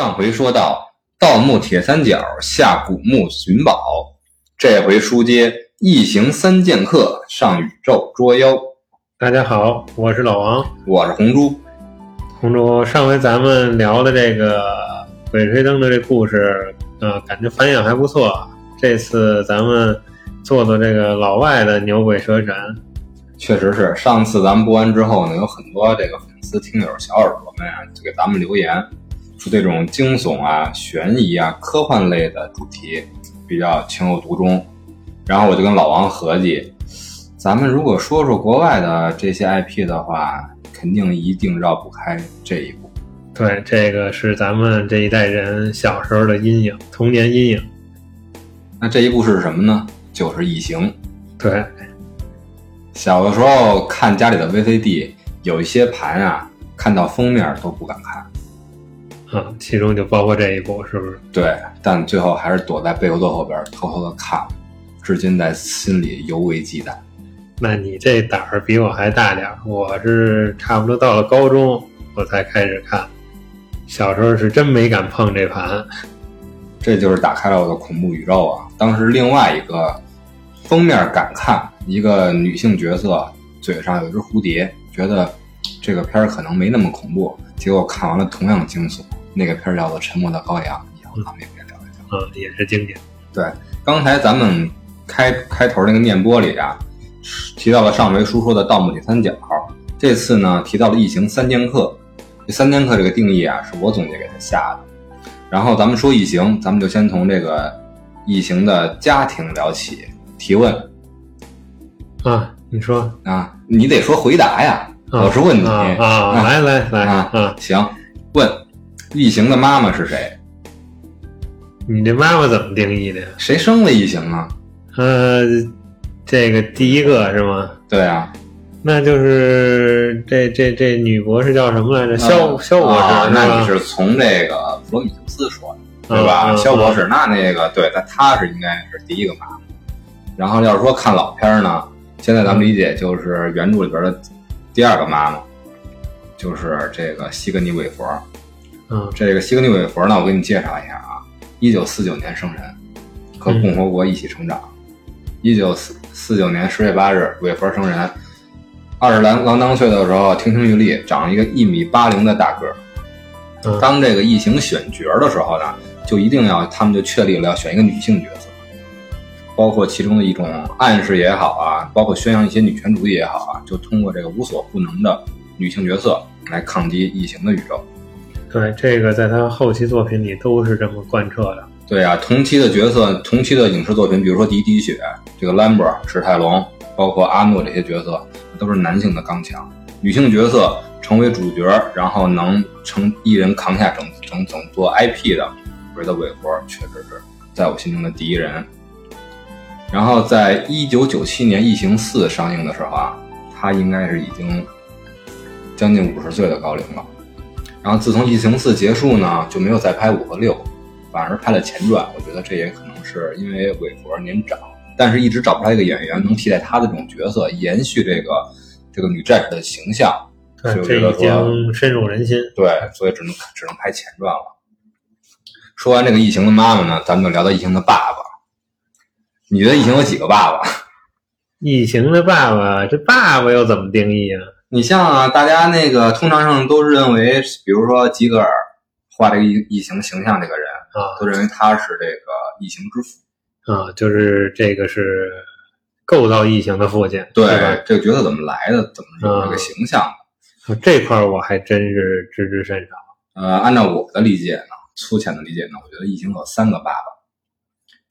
上回说到盗墓铁三角下古墓寻宝，这回书接一行三剑客上宇宙捉妖。大家好，我是老王，我是红猪。红猪，上回咱们聊的这个鬼吹灯的这故事，呃，感觉反响还不错。这次咱们做做这个老外的牛鬼蛇神，确实是。上次咱们播完之后呢，有很多这个粉丝听友小耳朵们啊，就给咱们留言，说这种惊悚啊、悬疑啊、科幻类的主题比较情有独钟。然后我就跟老王合计，咱们如果说说国外的这些 IP 的话，肯定一定绕不开这一部。对，这个是咱们这一代人小时候的阴影，童年阴影。那这一部是什么呢？就是《异形》。对，小的时候看家里的 VCD，有一些盘啊，看到封面都不敢看。啊，其中就包括这一部，是不是？对，但最后还是躲在被窝的后边偷偷的看，至今在心里尤为忌惮。那你这胆儿比我还大点儿，我是差不多到了高中我才开始看，小时候是真没敢碰这盘。这就是打开了我的恐怖宇宙啊！当时另外一个封面敢看，一个女性角色嘴上有一只蝴蝶，觉得这个片儿可能没那么恐怖，结果看完了同样惊悚。那个片儿叫做《沉默的羔羊》，以后咱们也可以聊一聊。嗯，也是经典。对，刚才咱们开开头那个念播里啊，提到了上回书说的《盗墓铁三角》，这次呢提到了《异形三剑客》。这三剑客这个定义啊，是我总结给他下的。然后咱们说异形，咱们就先从这个异形的家庭聊起。提问啊，你说啊，你得说回答呀。我是问你啊，来来来啊，行，问异形的妈妈是谁？你这妈妈怎么定义的呀？谁生了异形啊？呃，这个第一个是吗？对啊，那就是这这这女博士叫什么来着？肖肖博士。那你是从这个普罗米修斯说的，对吧？肖博士，那那个对，那他是应该是第一个妈妈。然后要是说看老片呢，现在咱们理解就是原著里边的第二个妈妈，就是这个西格尼韦佛。嗯，这个西格尼韦佛呢，我给你介绍一下啊，一九四九年生人，和共和国一起成长。一九四四九年十月八日，韦佛生人。二十来刚当岁的时候，亭亭玉立，长一个一米八零的大个儿。当这个异形选角的时候呢，就一定要他们就确立了要选一个女性角色，包括其中的一种暗示也好啊，包括宣扬一些女权主义也好啊，就通过这个无所不能的女性角色来抗击异形的宇宙。对，这个在他后期作品里都是这么贯彻的。对啊，同期的角色，同期的影视作品，比如说《迪迪雪》这个兰博、史泰龙，包括阿诺这些角色。都是男性的刚强，女性角色成为主角，然后能成一人扛下整整整座 IP 的，我觉得韦伯确实是在我心中的第一人。然后在一九九七年《异形四》上映的时候啊，他应该是已经将近五十岁的高龄了。然后自从《异形四》结束呢，就没有再拍五和六，反而拍了前传。我觉得这也可能是因为韦佛年长。但是一直找不出来一个演员能替代他的这种角色，延续这个这个女战士的形象。对，这已经深入人心。对，所以只能只能拍前传了。说完这个异形的妈妈呢，咱们就聊到异形的爸爸。你觉得异形有几个爸爸？异形的爸爸，这爸爸又怎么定义啊？你像啊，大家那个通常上都是认为，比如说吉格尔画这个异异形形象这个人啊，都认为他是这个异形之父。啊，就是这个是构造异形的父亲，对吧？这个角色怎么来的？怎么有这个形象的？这块我还真是知之甚少。呃，按照我的理解呢，粗浅的理解呢，我觉得异形有三个爸爸，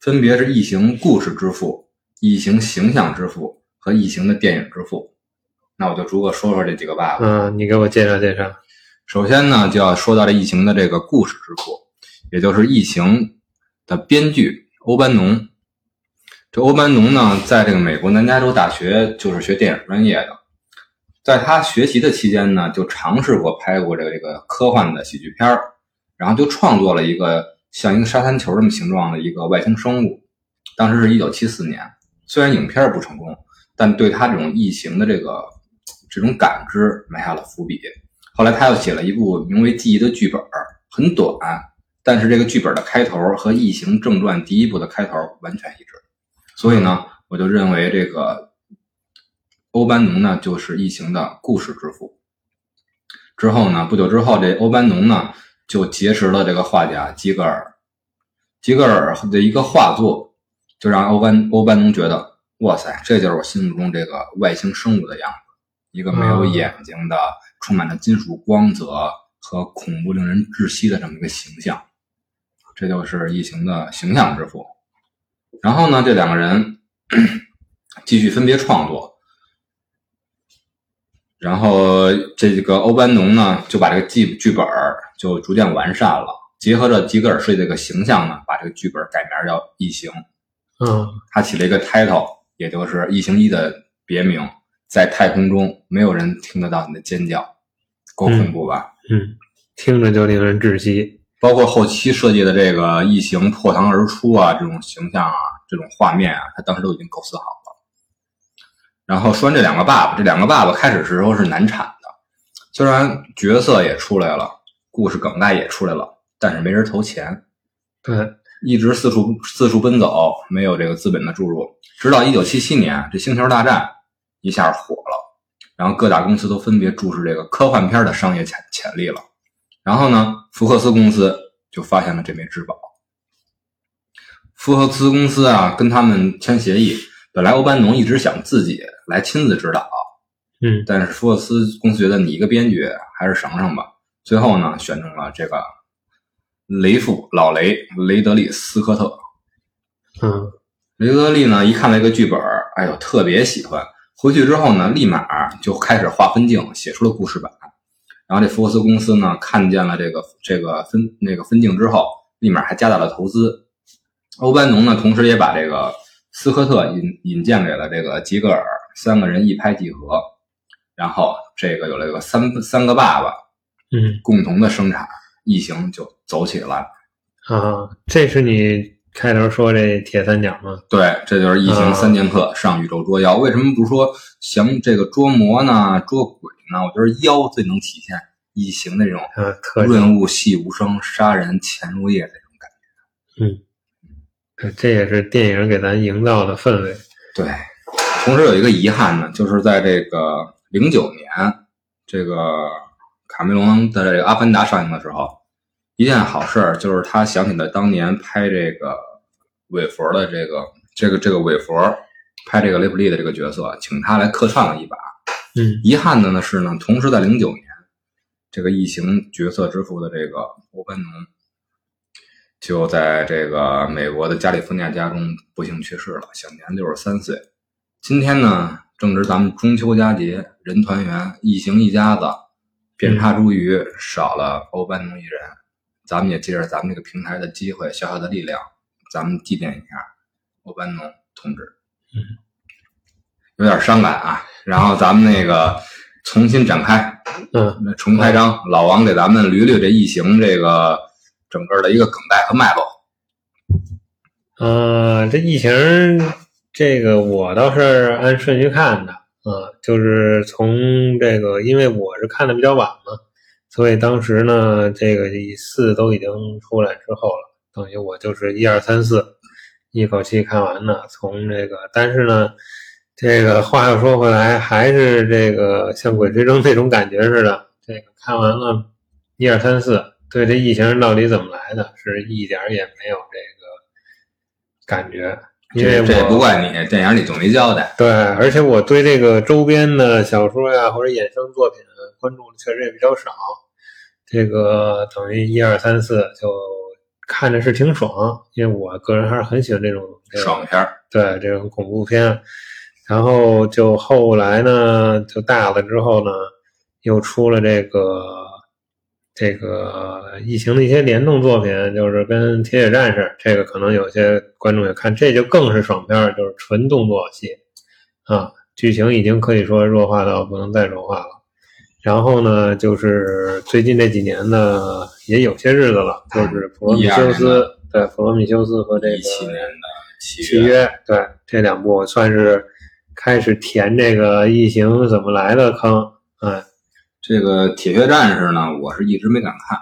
分别是异形故事之父、异形形象之父和异形的电影之父。那我就逐个说说这几个爸爸。嗯，你给我介绍介绍。首先呢，就要说到这异形的这个故事之父，也就是异形的编剧。欧班农，这欧班农呢，在这个美国南加州大学就是学电影专业的，在他学习的期间呢，就尝试过拍过这个这个科幻的喜剧片然后就创作了一个像一个沙滩球这么形状的一个外星生物，当时是一九七四年，虽然影片不成功，但对他这种异形的这个这种感知埋下了伏笔。后来他又写了一部名为《记忆》的剧本，很短，但是这个剧本的开头和《异形正传》第一部的开头完全一致，所以呢，我就认为这个欧班农呢就是《异形》的故事之父。之后呢，不久之后，这欧班农呢就结识了这个画家吉格尔，吉格尔的一个画作就让欧班欧班农觉得，哇塞，这就是我心目中这个外星生物的样子，一个没有眼睛的、充满了金属光泽和恐怖、令人窒息的这么一个形象。这就是异形的形象之父。然后呢，这两个人继续分别创作。然后这个欧班农呢，就把这个剧剧本就逐渐完善了，结合着吉格尔设计这个形象呢，把这个剧本改名叫《异形》。嗯，他起了一个 title，也就是《异形一》的别名。在太空中，没有人听得到你的尖叫，够恐怖吧？嗯，听着就令人窒息。包括后期设计的这个异形破膛而出啊，这种形象啊，这种画面啊，他当时都已经构思好了。然后说完这两个爸爸，这两个爸爸开始时候是难产的，虽然角色也出来了，故事梗概也出来了，但是没人投钱，对，一直四处四处奔走，没有这个资本的注入。直到一九七七年，这《星球大战》一下火了，然后各大公司都分别注视这个科幻片的商业潜潜力了。然后呢，福克斯公司就发现了这枚至宝。福克斯公司啊，跟他们签协议，本来欧班农一直想自己来亲自指导，嗯，但是福克斯公司觉得你一个编剧还是省省吧。最后呢，选中了这个雷夫老雷雷德利斯科特。嗯，雷德利呢，一看这个剧本，哎呦，特别喜欢。回去之后呢，立马就开始画分镜，写出了故事版。然后这福克斯公司呢，看见了这个这个分那个分镜之后，立马还加大了投资。欧班农呢，同时也把这个斯科特引引荐给了这个吉格尔，三个人一拍即合，然后这个有了个三三个爸爸，嗯共同的生产，异形就走起来。啊，这是你开头说这铁三角吗？对，这就是异形三剑客上宇宙捉妖。为什么不说降这个捉魔呢？捉鬼呢？我觉得妖最能体现异形那种润物细无声、杀人潜入夜那种感觉。嗯，这也是电影给咱营造的氛围。对，同时有一个遗憾呢，就是在这个零九年，这个卡梅隆的这个《阿凡达》上映的时候，一件好事儿就是他想起了当年拍这个韦佛的这个这个这个韦佛拍这个雷普利的这个角色，请他来客串了一把。嗯遗憾的呢是呢，同时在零九年，这个异形角色之父的这个欧班农，就在这个美国的加利福尼亚家中不幸去世了，享年六十三岁。今天呢，正值咱们中秋佳节，人团圆，异形一家子，遍插茱萸，少了欧班农一人。咱们也借着咱们这个平台的机会，小小的力量，咱们祭奠一下欧班农同志。嗯，有点伤感啊。然后咱们那个重新展开，嗯那重开张，老王给咱们捋捋这异形这个整个的一个梗概和脉络。呃，这异形这个我倒是按顺序看的啊，就是从这个，因为我是看的比较晚嘛，所以当时呢，这个四都已经出来之后了，等于我就是一二三四一口气看完的。从这个，但是呢，这个话又说回来，还是这个像《鬼吹灯》那种感觉似的，这个看完了一二三四，对这异形到底怎么来的，是一点儿也没有这个感觉，因为这这也不我怪你，电影里总没交代。对，而且我对这个周边的小说呀或者衍生作品关注确实也比较少，这个等于一二三四就看着是挺爽，因为我个人还是很喜欢这种这个爽片儿，对这种恐怖片，然后就后来呢，就大了之后呢，又出了这个这个疫情的一些联动作品，就是跟《铁血战士》这个可能有些观众也看，这就更是爽片儿，就是纯动作戏。啊，剧情已经可以说弱化到不能再弱化了。然后呢，就是最近这几年呢，也有些日子了，就是普罗米修12年斯，对，普罗米修斯和这个七年的契约，对这两部算是开始填这个异形怎么来的坑，哎，这个《铁血战士》呢，我是一直没敢看。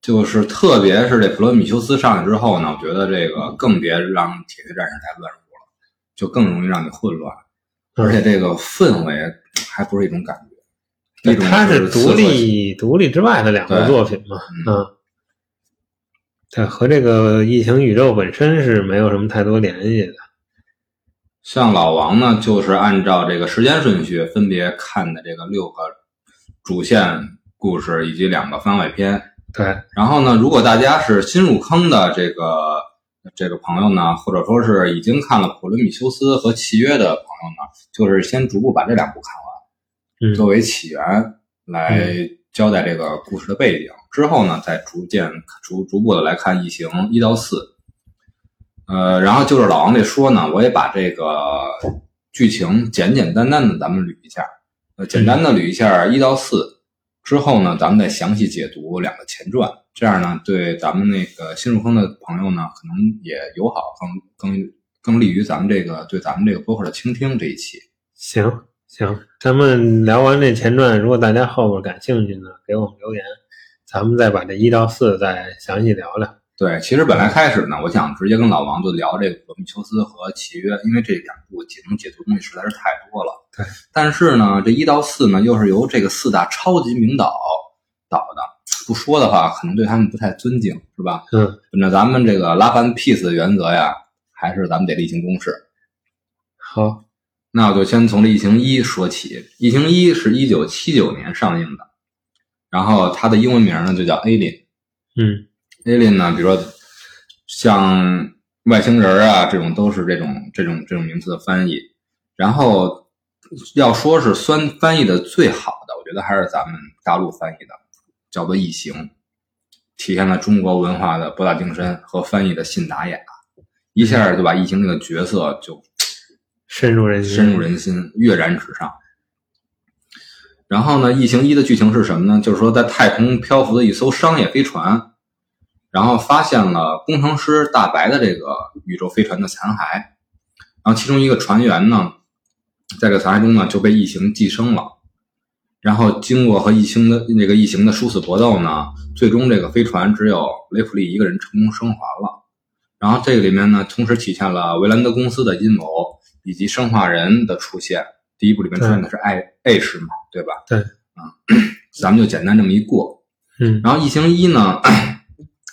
就是特别是这普罗米修斯上去之后呢，我觉得这个更别让铁血战士太乱入了，就更容易让你混乱，而且这个氛围还不是一种感觉。一种它是独立独立之外的两个作品嘛，嗯嗯，对，和这个异形宇宙本身是没有什么太多联系的。像老王呢，就是按照这个时间顺序分别看的这个六个主线故事以及两个番外篇。对，然后呢，如果大家是新入坑的这个这个朋友呢，或者说是已经看了《普罗米修斯》和《契约》的朋友呢，就是先逐步把这两部看完，嗯作为起源来交代这个故事的背景。之后呢，再逐渐逐逐步的来看《异形》一到四。呃，然后就是老王这说呢，我也把这个剧情简简单单的咱们捋一下，呃，简单的捋一下一到四，之后呢，咱们再详细解读两个前传，这样呢，对咱们那个新入坑的朋友呢，可能也友好，更更更利于咱们这个对咱们这个播客的倾听这一期。行行，咱们聊完这前传，如果大家后边感兴趣呢，给我们留言，咱们再把这一到四再详细聊聊。对，其实本来开始呢，我想直接跟老王就聊这个《罗密修斯》和《契约》，因为这两部解能解读东西实在是太多了。对，但是呢，这一到四呢，又是由这个四大超级名导导的，不说的话，可能对他们不太尊敬，是吧？嗯，本着咱们这个拉凡 peace 的原则呀，还是咱们得例行公事。好，那我就先从这《异形一》说起，《异形一》是一九七九年上映的，然后它的英文名呢就叫 Alien。嗯 alien 呢，比如说像外星人啊，这种都是这种这种这种名词的翻译。然后要说是翻翻译的最好的，我觉得还是咱们大陆翻译的，叫做《异形》，体现了中国文化的博大精深和翻译的信达雅，一下就把异形这个角色就深入人心，深入人心，跃然纸上。然后呢，《异形一》的剧情是什么呢？就是说，在太空漂浮的一艘商业飞船，然后发现了工程师大白的这个宇宙飞船的残骸，然后其中一个船员呢，在这残骸中呢就被异形寄生了。然后经过和异形的那个异形的殊死搏斗呢，最终这个飞船只有雷普利一个人成功生还了。然后这个里面呢，同时体现了维兰德公司的阴谋以及生化人的出现。第一部里面出现的是爱 H 嘛，对吧？对，啊、咱们就简单这么一过。嗯然后《异形一》呢，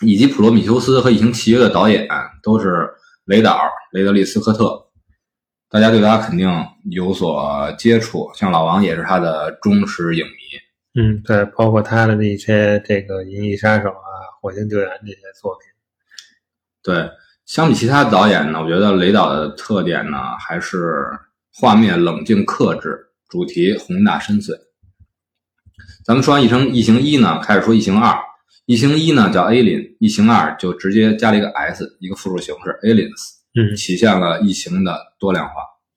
以及《普罗米修斯》和《异形契约》的导演都是雷导雷德利·斯科特，大家对他肯定有所接触，像老王也是他的忠实影迷。嗯，对，包括他的那些这个《银翼杀手》啊，《火星救援》这些作品。对，相比其他导演呢，我觉得雷导的特点呢，还是画面冷静克制，主题宏大深邃。咱们说完《异形》《异形一》呢，开始说《异形二》。《异形一》呢叫 Alien，《异形二》就直接加了一个 S，一个复数形式 Aliens，嗯，体现了异形的多样化。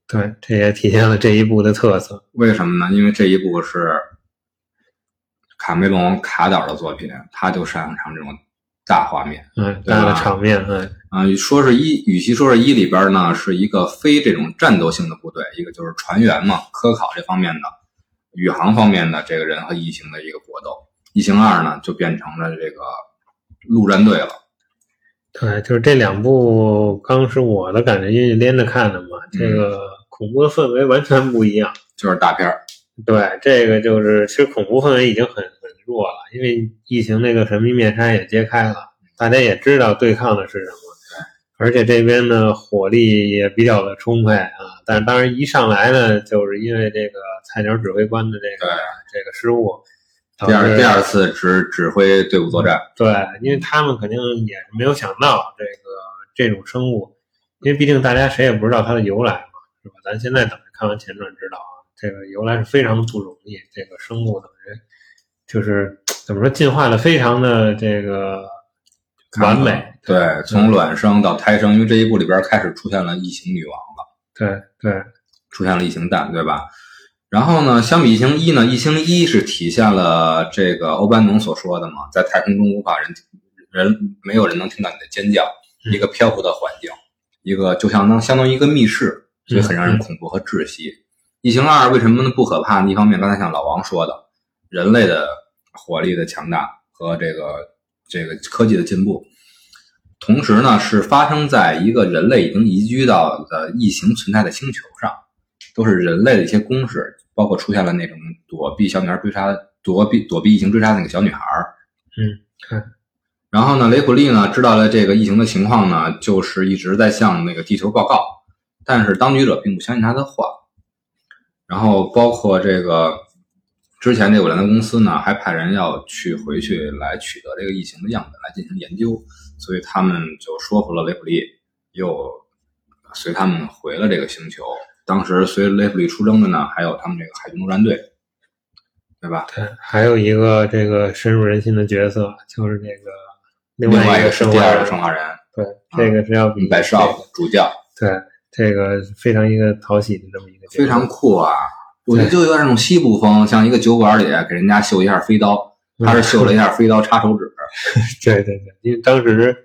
对，这也体现了这一部的特色。为什么呢？因为这一部是卡梅隆卡导的作品，他就擅长这种大画面。嗯，大的场面，嗯啊、说是一，与其说是一里边呢是一个非这种战斗性的部队，一个就是船员嘛，科考这方面的、宇航方面的这个人和异形的一个搏斗。异形二呢就变成了这个陆战队了。对，就是这两部刚是我的感觉，因为连着看的嘛，这个恐怖的氛围完全不一样。就是大片儿，对，这个就是其实恐怖氛围已经很很弱了，因为疫情那个神秘面纱也揭开了，大家也知道对抗的是什么。而且这边呢火力也比较的充沛啊，但是当然一上来呢，就是因为这个菜鸟指挥官的这个这个失误，导第二第二次指指挥队伍作战。对，因为他们肯定也是没有想到这个这种生物，因为毕竟大家谁也不知道它的由来嘛，是吧？咱现在等着看完前传知道啊，这个由来是非常的不容易，这个生物等于就是怎么说进化的非常的这个完美，对，从卵生到胎生，因为这一部里边开始出现了异形女王了。对对，出现了异形蛋，对吧？然后呢，相比异形一呢，异形一是体现了这个欧班农所说的嘛，在太空中无法人人没有人能听到你的尖叫，嗯一个漂浮的环境，一个就相当相当于一个密室，所以很让人恐怖和窒息。异形二为什么呢不可怕呢？一方面，刚才像老王说的，人类的火力的强大和这个这个科技的进步。同时呢，是发生在一个人类已经移居到的异形存在的星球上，都是人类的一些公式，包括出现了那种躲避小女孩追杀、躲避躲避异形追杀那个小女孩。嗯，看。然后呢，雷普利呢知道了这个异形的情况呢，就是一直在向那个地球报告，但是当局者并不相信他的话。然后包括这个之前这个韦兰德公司呢，还派人要去回去来取得这个异形的样本来进行研究。所以他们就说服了雷普利，又随他们回了这个星球。当时随雷普利出征的呢，还有他们这个海军陆战队，对吧？对，还有一个这个深入人心的角色，就是这个另外一个是第二个生化人。对，这个是要比白少主教。对，这个非常一个讨喜的这么一个，非常酷啊！我觉得就有点那种西部风，像一个酒馆里给人家秀一下飞刀，他是秀了一下飞刀插手指。对对对，因为当时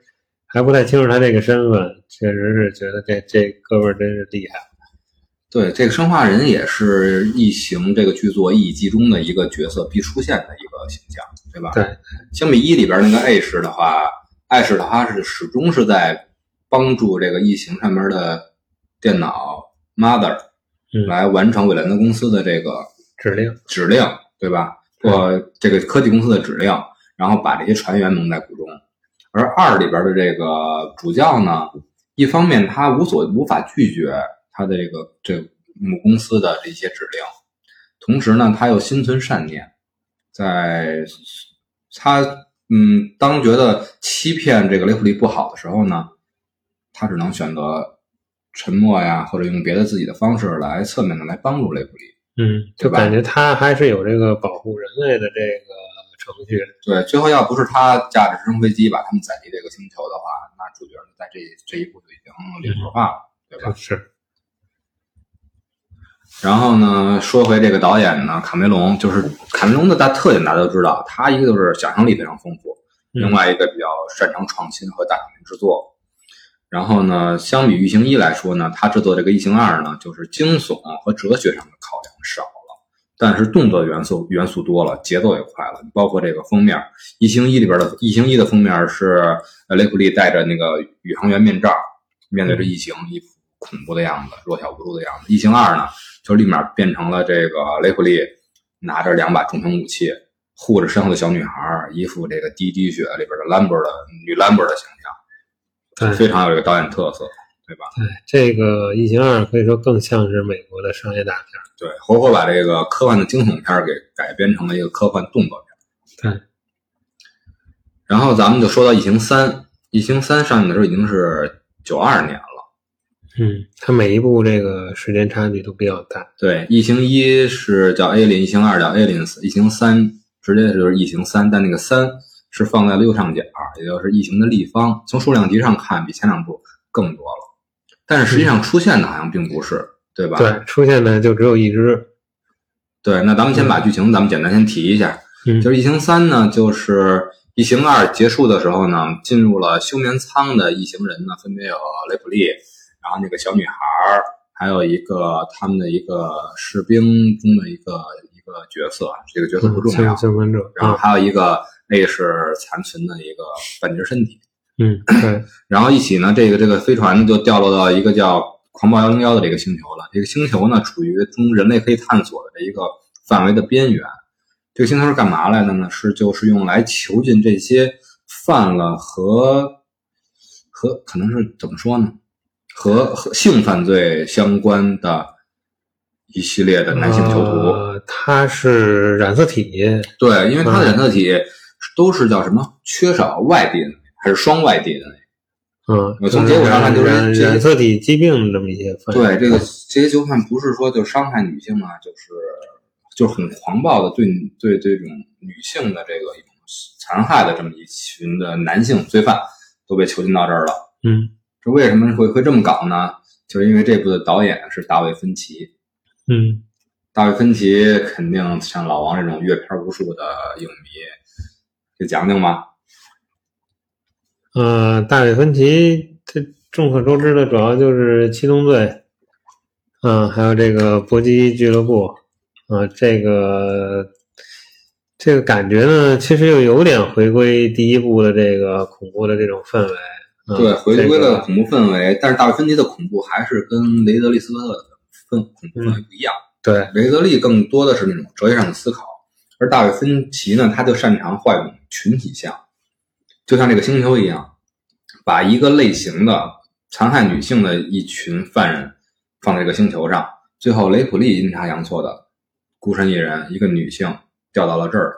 还不太清楚他这个身份，确实是觉得这这哥们儿真是厉害。对，这个生化人也是《异形》这个剧作意义集中的一个角色必出现的一个形象，对吧？对。相比一里边那个艾氏的话，艾氏的话是始终是在帮助这个异形上面的电脑 Mother 来完成韦兰德公司的这个指令，指令，对吧？或这个科技公司的指令。然后把这些船员蒙在鼓中，而二里边的这个主教呢，一方面他无所无法拒绝他的这个这母公司的这些指令，同时呢，他又心存善念，在他嗯当觉得欺骗这个雷普利不好的时候呢，他只能选择沉默呀，或者用别的自己的方式来侧面的来帮助雷普利。嗯，就感觉他还是有这个保护人类的这个。程序对，最后要不是他驾着直升飞机把他们载离这个星球的话，那主角在这这一步就已经零头化了，对吧？是。然后呢，说回这个导演呢，卡梅隆，就是卡梅隆的大特点大家都知道，他一个就是想象力非常丰富，另外一个比较擅长创新和大场面制作。然后呢，相比《异形一》来说呢，他制作这个《异形二》呢，就是惊悚和哲学上的考量少了。但是动作元素元素多了，节奏也快了。包括这个封面，《异形一》里边的《异形一》的封面是雷普利戴着那个宇航员面罩，面对着异形，一副恐怖的样子，弱小无助的样子。《异形二》呢，就立马变成了这个雷普利拿着两把重型武器，护着身后的小女孩，一副这个滴滴血里边的兰博的女兰博的形象，非常有这个导演特色。对吧？对，这个《异形二》可以说更像是美国的商业大片。对，活活把这个科幻的惊悚片给改编成了一个科幻动作片。对。然后咱们就说到《异形三》，《异形三》上映的时候已经是九二年了。嗯，它每一部这个时间差距都比较大。对，《异形一》是叫《Alien》，《异形二》叫《Aliens》，《异形三》直接就是《异形三》，但那个三是放在了右上角，也就是异形的立方。从数量级上看，比前两部更多了。但是实际上出现的好像并不是，对吧？对，出现的就只有一只。对，那咱们先把剧情咱们简单先提一下。嗯，就是《异形三》呢，就是《异形二》结束的时候呢，进入了休眠舱的异形人呢，分别有雷普利，然后那个小女孩，还有一个他们的一个士兵中的一个一个角色，这个角色不重要。然后还有一个 A 是残存的一个半截身体。嗯，对。然后一起呢，这个这个飞船呢就掉落到一个叫狂暴幺零幺的这个星球了。这个星球呢处于中人类可以探索的这一个范围的边缘。这个星球是干嘛来的呢？是就是用来囚禁这些犯了和和可能是怎么说呢？和和性犯罪相关的一系列的男性囚徒。呃，他是染色体。对，因为他的染色体都是叫什么？缺少外 DNA。还是双外 DNA，嗯，我从结果上看就是染色体疾病这么一些。对，这个这些囚犯不是说就伤害女性啊，就是就是很狂暴的对对这种女性的这个一种残害的这么一群的男性罪犯都被囚禁到这儿了。嗯，这为什么会会这么搞呢？就是因为这部的导演是大卫芬奇。嗯，大卫芬奇肯定像老王这种阅片无数的影迷，给讲讲吧。呃，大卫芬奇，这众所周知的主要就是《七宗罪》，嗯，还有这个《搏击俱乐部》，啊，这个这个感觉呢，其实又有点回归第一部的这个恐怖的这种氛围。嗯对，回归了恐怖氛围，但是大卫芬奇的恐怖还是跟雷德利·斯科特的氛恐怖氛围不一样。对，雷德利更多的是那种哲学上的思考，而大卫芬奇呢，他就擅长画一种群体像，就像这个星球一样，把一个类型的残害女性的一群犯人放在这个星球上，最后雷普利阴差阳错的孤身一人，一个女性掉到了这儿，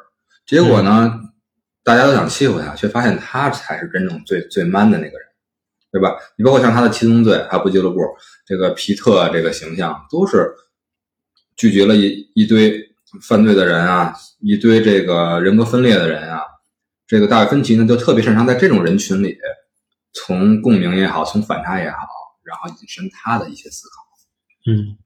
结果呢，大家都想欺负他，却发现他才是真正最最 man 的那个人，对吧？你包括像他的七宗罪，还有不俱乐部，这个皮特这个形象，都是拒绝了一一堆犯罪的人啊，一堆这个人格分裂的人啊。这个大卫芬奇呢，就特别擅长在这种人群里，从共鸣也好，从反差也好，然后引申他的一些思考。嗯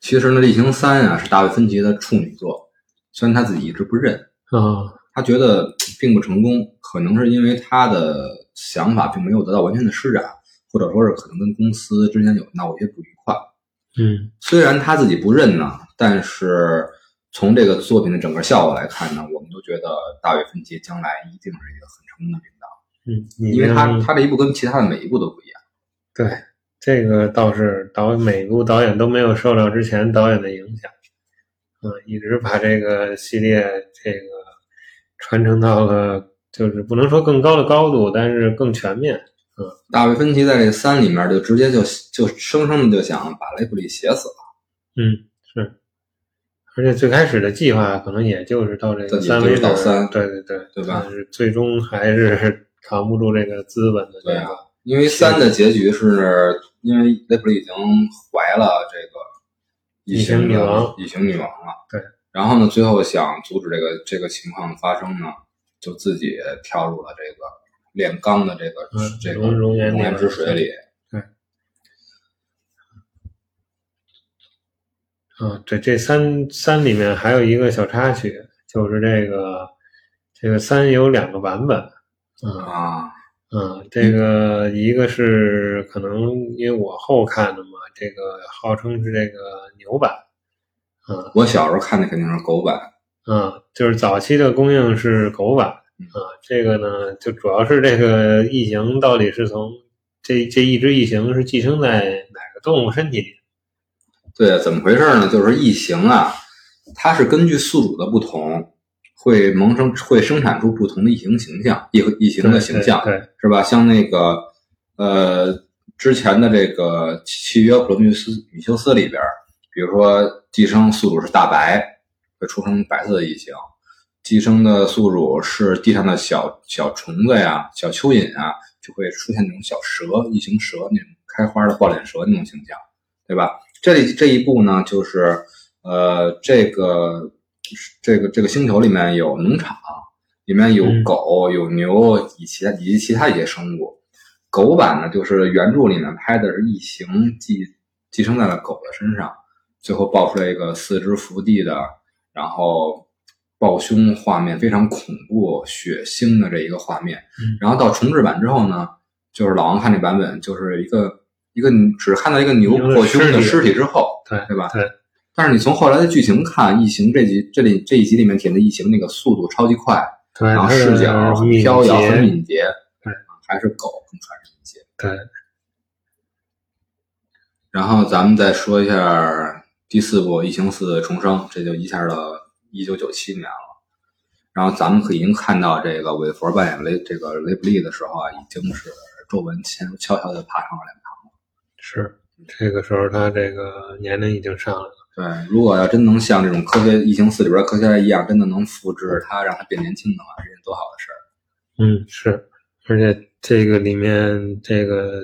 其实呢，《厉行三》啊是大卫芬奇的处女作，虽然他自己一直不认，啊，他觉得并不成功，可能是因为他的想法并没有得到完全的施展，或者说是可能跟公司之间有闹过一些不愉快。嗯虽然他自己不认呢，但是从这个作品的整个效果来看呢，我们都觉得大卫芬奇将来一定是一个很成功的领导，嗯，因为他他这一部跟其他的每一部都不一样。对这个倒是导每部导演都没有受到之前导演的影响，嗯，一直把这个系列这个传承到了就是不能说更高的高度，但是更全面。嗯大卫芬奇在这三里面就直接就就生生的就想把雷布里写死了，嗯，是，而且最开始的计划可能也就是到这个三维，到三对对对，对吧但是最终还是扛不住这个资本的这对啊，因为三的结局是因为雷普利已经怀了这个异异形女王隐形女王了，对。然后呢，最后想阻止这个这个情况的发生呢，就自己跳入了这个炼钢的这个、嗯这个熔熔岩之水里。啊，对这三三里面还有一个小插曲，就是这个这个三有两个版本，啊啊，啊，这个一个是可能因为我后看的嘛，这个号称是这个牛版，啊我小时候看的肯定是狗版，啊，就是早期的供应是狗版嗯啊，这个呢就主要是这个异形到底是从这这一只异形是寄生在哪个动物身体里？对，怎么回事呢？就是异形啊，它是根据宿主的不同，会萌生会生产出不同的异形形象，异异形的形象，对，对是吧？像那个呃之前的这个《契约普罗米修斯米修斯》里边，比如说寄生宿主是大白，会出生白色的异形；寄生的宿主是地上的小小虫子呀、小蚯蚓啊，就会出现那种小蛇、异形蛇那种开花的抱脸蛇那种形象，对吧？这里这一步呢，就是呃，这个这个这个星球里面有农场，里面有嗯狗、有牛以其他以及其他一些生物。狗版呢，就是原著里面拍的是异形寄寄生在了狗的身上，最后爆出来一个四肢伏地的，然后抱胸画面非常恐怖、血腥的这一个画面。嗯然后到重制版之后呢，就是老王看这版本，就是一个一个只看到一个牛破胸的尸体之后，对对吧？对。但是你从后来的剧情看，异形这集这里这一集里面体现的异形那个速度超级快，对，然后视角很飘摇、很敏捷，对，还是狗更传神一些。对，然后咱们再说一下第四部《异形四重生》，这就一下到一九九七年了。然后咱们可已经看到这个韦佛扮演雷这个雷布利的时候啊，已经是皱纹悄悄悄的爬上了是这个时候他这个年龄已经上来了。对，如果要真能像这种科学《异形四》里边科学家一样，真的能复制他，让他变年轻的话，这是多好的事儿。嗯，是，而且这个里面这个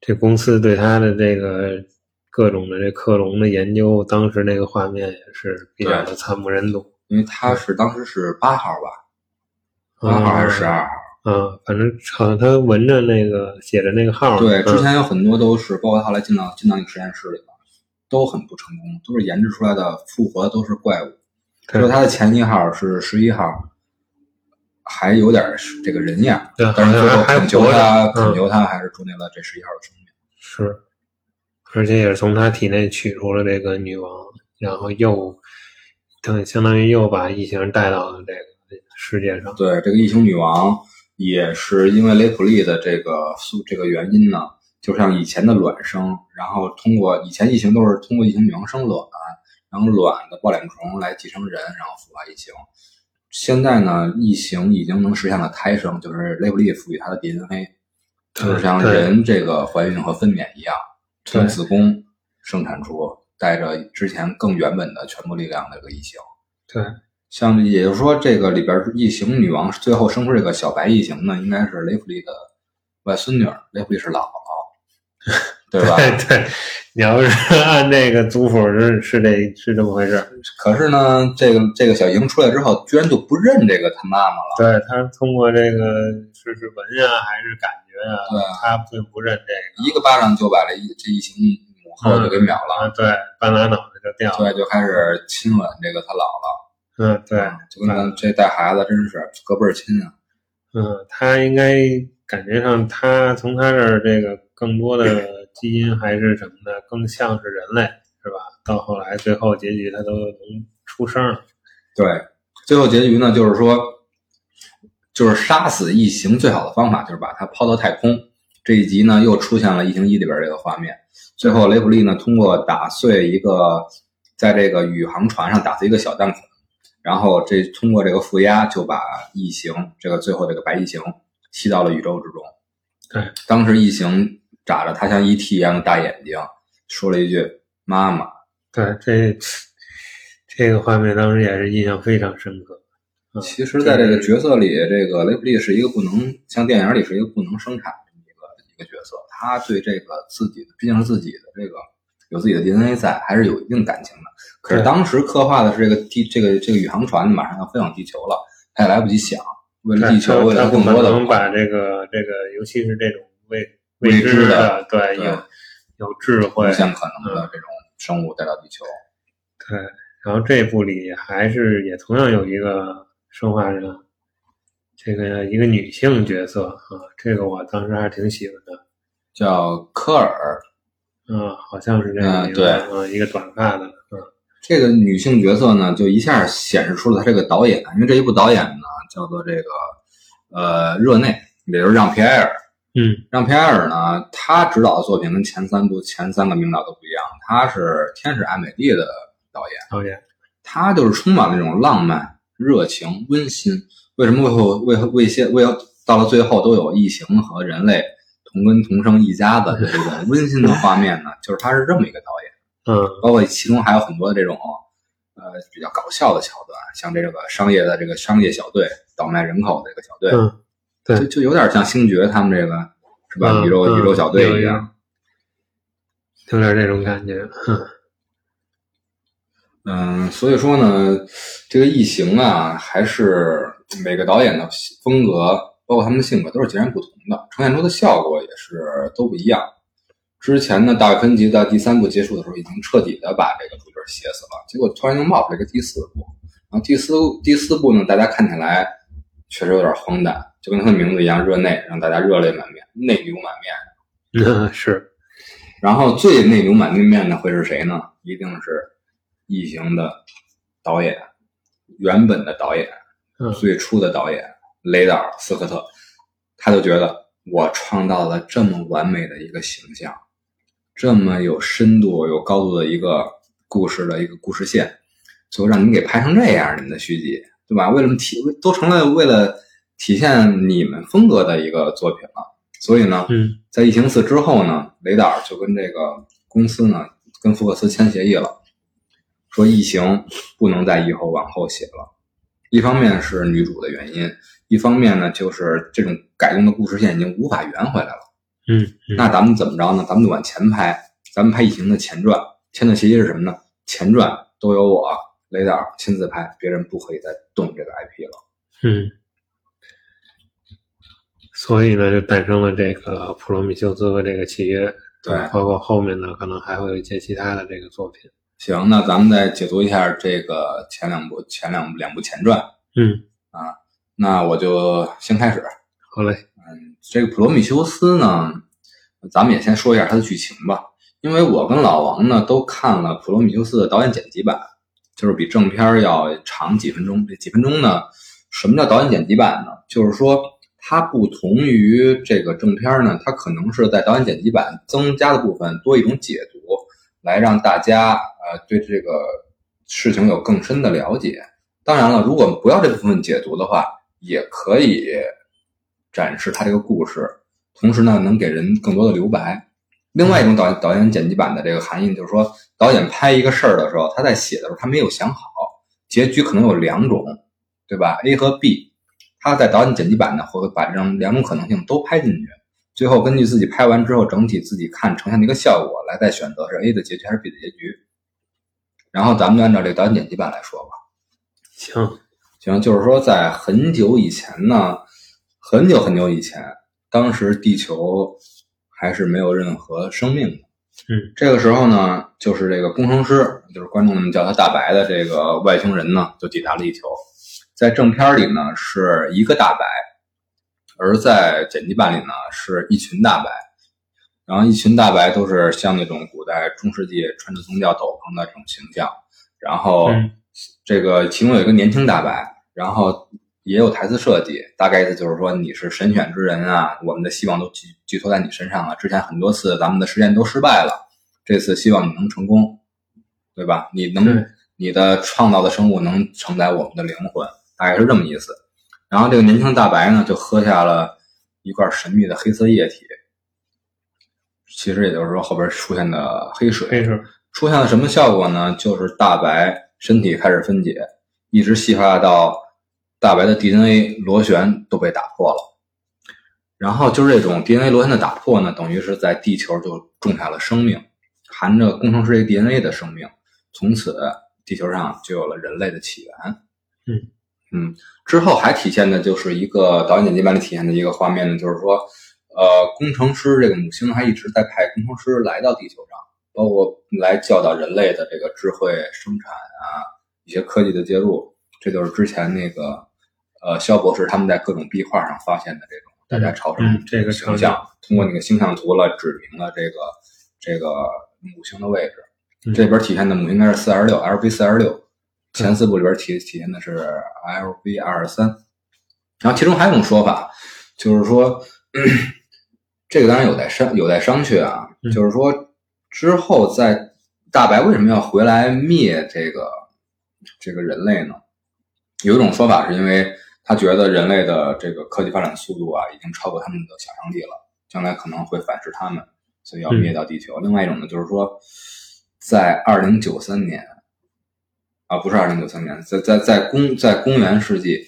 这公司对他的这个各种的这克隆的研究，当时那个画面也是比较的惨不忍睹。因为他是当时是八号吧，八号还是十二号？啊，反正好像他纹着那个写着那个号。对，之嗯前有很多都是，包括后来进到进到那个实验室里边，都很不成功，都是研制出来的复活的都是怪物。他说他的前一号是十一号，还有点这个人样，对但是最后还恳求他，嗯恳求他还是祝那了这十一号的生命。是，而且也是从他体内取出了这个女王，然后又等，相当于又把异形带到了这个世界上。对，这个异形女王也是因为雷普利的这个素这个原因呢，就像以前的卵生，然后通过以前异形都是通过异形女王生卵，然后卵的抱脸虫来继承人，然后孵化异形。现在呢，异形已经能实现了胎生，就是雷普利赋予它的 DNA，就是像人这个怀孕和分娩一样，从子宫生产出带着之前更原本的全部力量的这个异形。对，像也就是说，这个里边异形女王最后生出这个小白异形呢，应该是雷普利的外孙女，雷普利是姥姥，对吧？对。你要是按这个族谱是是这是这么回事，可是呢，这个这个小莹出来之后，居然就不认这个他妈妈了。对他通过这个是是闻呀，还是感觉呀？对，他并不认这个，一个巴掌就把这一这异形母后就给秒了。对，半拉脑袋就掉了。对，就开始亲吻这个他姥姥。嗯，对，就跟咱这带孩子真是隔辈儿亲啊。嗯，他应该感觉上，他从他这儿这个更多的。基因还是什么的，更像是人类，是吧？到后来最后结局，他都能出声。对，最后结局呢，就是说，就是杀死异形最好的方法就是把它抛到太空。这一集呢，又出现了《异形一》里边这个画面。最后，雷普利呢，通过打碎一个，在这个宇航船上打碎一个小弹孔，然后这通过这个负压就把异形这个最后这个白异形吸到了宇宙之中。对，当时异形。眨着它像 ET 一样的大眼睛，说了一句“妈妈”。对，这这个画面当时也是印象非常深刻。其实，在这个角色里，这个雷普利是一个不能像电影里是一个不能生产的一个一个角色。他对这个自己的，毕竟是自己的这个有自己的 DNA 在，还是有一定感情的。可是当时刻画的是这个地，这个这个宇航船马上要飞往地球了，他也来不及想，为了地球，为了更多的，能把这个这个，尤其是这种未。未知的，对，有有智慧，无限可能的这种生物带到地球。对，然后这部里还是也同样有一个生化人，这个一个女性角色啊，这个我当时还挺喜欢的，叫科尔，嗯，好像是这样，对，嗯，一个短发的，嗯，这个女性角色呢，就一下显示出了她这个导演，因为这一部导演呢叫做这个呃热内，也就是让皮埃尔。嗯，让皮埃尔呢，他执导的作品跟前三部前三个名导都不一样，他是《天使爱美丽》的导演。导演，他就是充满了那种浪漫、热情、温馨。为什么会为为些为到了最后都有异形和人类同根同生一家子的这种温馨的画面呢？就是他是这么一个导演。嗯，包括其中还有很多这种呃比较搞笑的桥段，像这个商业的这个商业小队倒卖人口的这个小队。嗯。对，就有点像星爵他们这个是吧？宇宙宇宙小队一样，有点这种感觉。嗯，所以说呢，这个异形啊，还是每个导演的风格，包括他们的性格，都是截然不同的，呈现出的效果也是都不一样。之前呢，大卫芬奇在第三部结束的时候，已经彻底的把这个主角写死了，结果突然又冒出来个第四部，然后第四第四部呢，大家看起来确实有点荒诞。就跟他的名字一样，热内让大家热泪满面、内流满面。是，然后最内流满面的会是谁呢？一定是异形的导演，原本的导演，最初的导演雷达尔·斯科特，他就觉得我创造了这么完美的一个形象，这么有深度、有高度的一个故事的一个故事线，最后让你们给拍成这样，你们的续集，对吧？为什么提都成了为了？体现你们风格的一个作品了，所以呢，在《异形四》之后呢，雷达尔就跟这个公司呢，跟福克斯签协议了，说《异形》不能再以后往后写了。一方面是女主的原因，一方面呢，就是这种改动的故事线已经无法圆回来了。嗯，那咱们怎么着呢？咱们就往前拍，咱们拍《异形》的前传。签的协议是什么呢？前传都由我雷导亲自拍，别人不可以再动这个 IP 了。嗯。所以呢，就诞生了这个《普罗米修斯》和这个契约，对，包括后面呢，可能还会有一些其他的这个作品。行，那咱们再解读一下这个前两部、前两两部前传。嗯，啊，那我就先开始。好嘞。这个《普罗米修斯》呢，咱们也先说一下它的剧情吧，因为我跟老王呢都看了《普罗米修斯》的导演剪辑版，就是比正片要长几分钟。这几分钟呢，什么叫导演剪辑版呢？就是说它不同于这个正片呢，它可能是在导演剪辑版增加的部分多一种解读，来让大家呃对这个事情有更深的了解。当然了，如果不要这部分解读的话，也可以展示他这个故事，同时呢，能给人更多的留白。另外一种导导演剪辑版的这个含义，就是说导演拍一个事儿的时候，他在写的时候他没有想好结局，可能有两种，对吧？A 和 B，他在导演剪辑版呢，会把这种两种可能性都拍进去，最后根据自己拍完之后整体自己看呈现的一个效果来再选择是 A 的结局还是 B 的结局。然后咱们就按照这个导演剪辑版来说吧。行，行，就是说在很久以前呢，很久很久以前，当时地球还是没有任何生命的。嗯，这个时候呢，就是这个工程师，就是观众们叫他大白的这个外星人呢，就抵达了地球。在正片里呢是一个大白，而在剪辑版里呢是一群大白。然后一群大白都是像那种古代中世纪穿着宗教斗篷的这种形象，然后。嗯这个其中有一个年轻大白，然后也有台词设计，大概意思就是说你是神选之人啊，我们的希望都寄寄托在你身上了。之前很多次咱们的实验都失败了，这次希望你能成功，对吧？你能你的创造的生物能承载我们的灵魂，大概是这么意思。然后这个年轻大白呢，就喝下了一罐神秘的黑色液体，其实也就是说后边出现的黑水。黑水，出现了什么效果呢？就是大白身体开始分解，一直细化到大白的 DNA 螺旋都被打破了。然后就是这种 DNA 螺旋的打破呢，等于是在地球就种下了生命，含着工程师这 DNA 的生命，从此地球上就有了人类的起源。嗯嗯，之后还体现的就是一个导演剪辑版里体现的一个画面呢，就是说，呃，工程师这个母星还一直在派工程师来到地球上。包括来教导人类的这个智慧生产啊，一些科技的介入，这就是之前那个呃肖博士他们在各种壁画上发现的这种大家朝这个形象，通过那个星象图了指明了这个这个母星的位置。嗯这边体现的母星应该是四二六 LV 四二六，前四部里边体体现的是 LV 二二三。然后其中还有一种说法，就是说这个当然有待商有待商榷啊，嗯就是说。之后，在大白为什么要回来灭这个这个人类呢？有一种说法是因为他觉得人类的这个科技发展速度啊，已经超过他们的想象力了，将来可能会反噬他们，所以要灭掉地球。另外一种呢，就是说，在二零九三年啊，不是二零九三年，在在在公在公元世纪，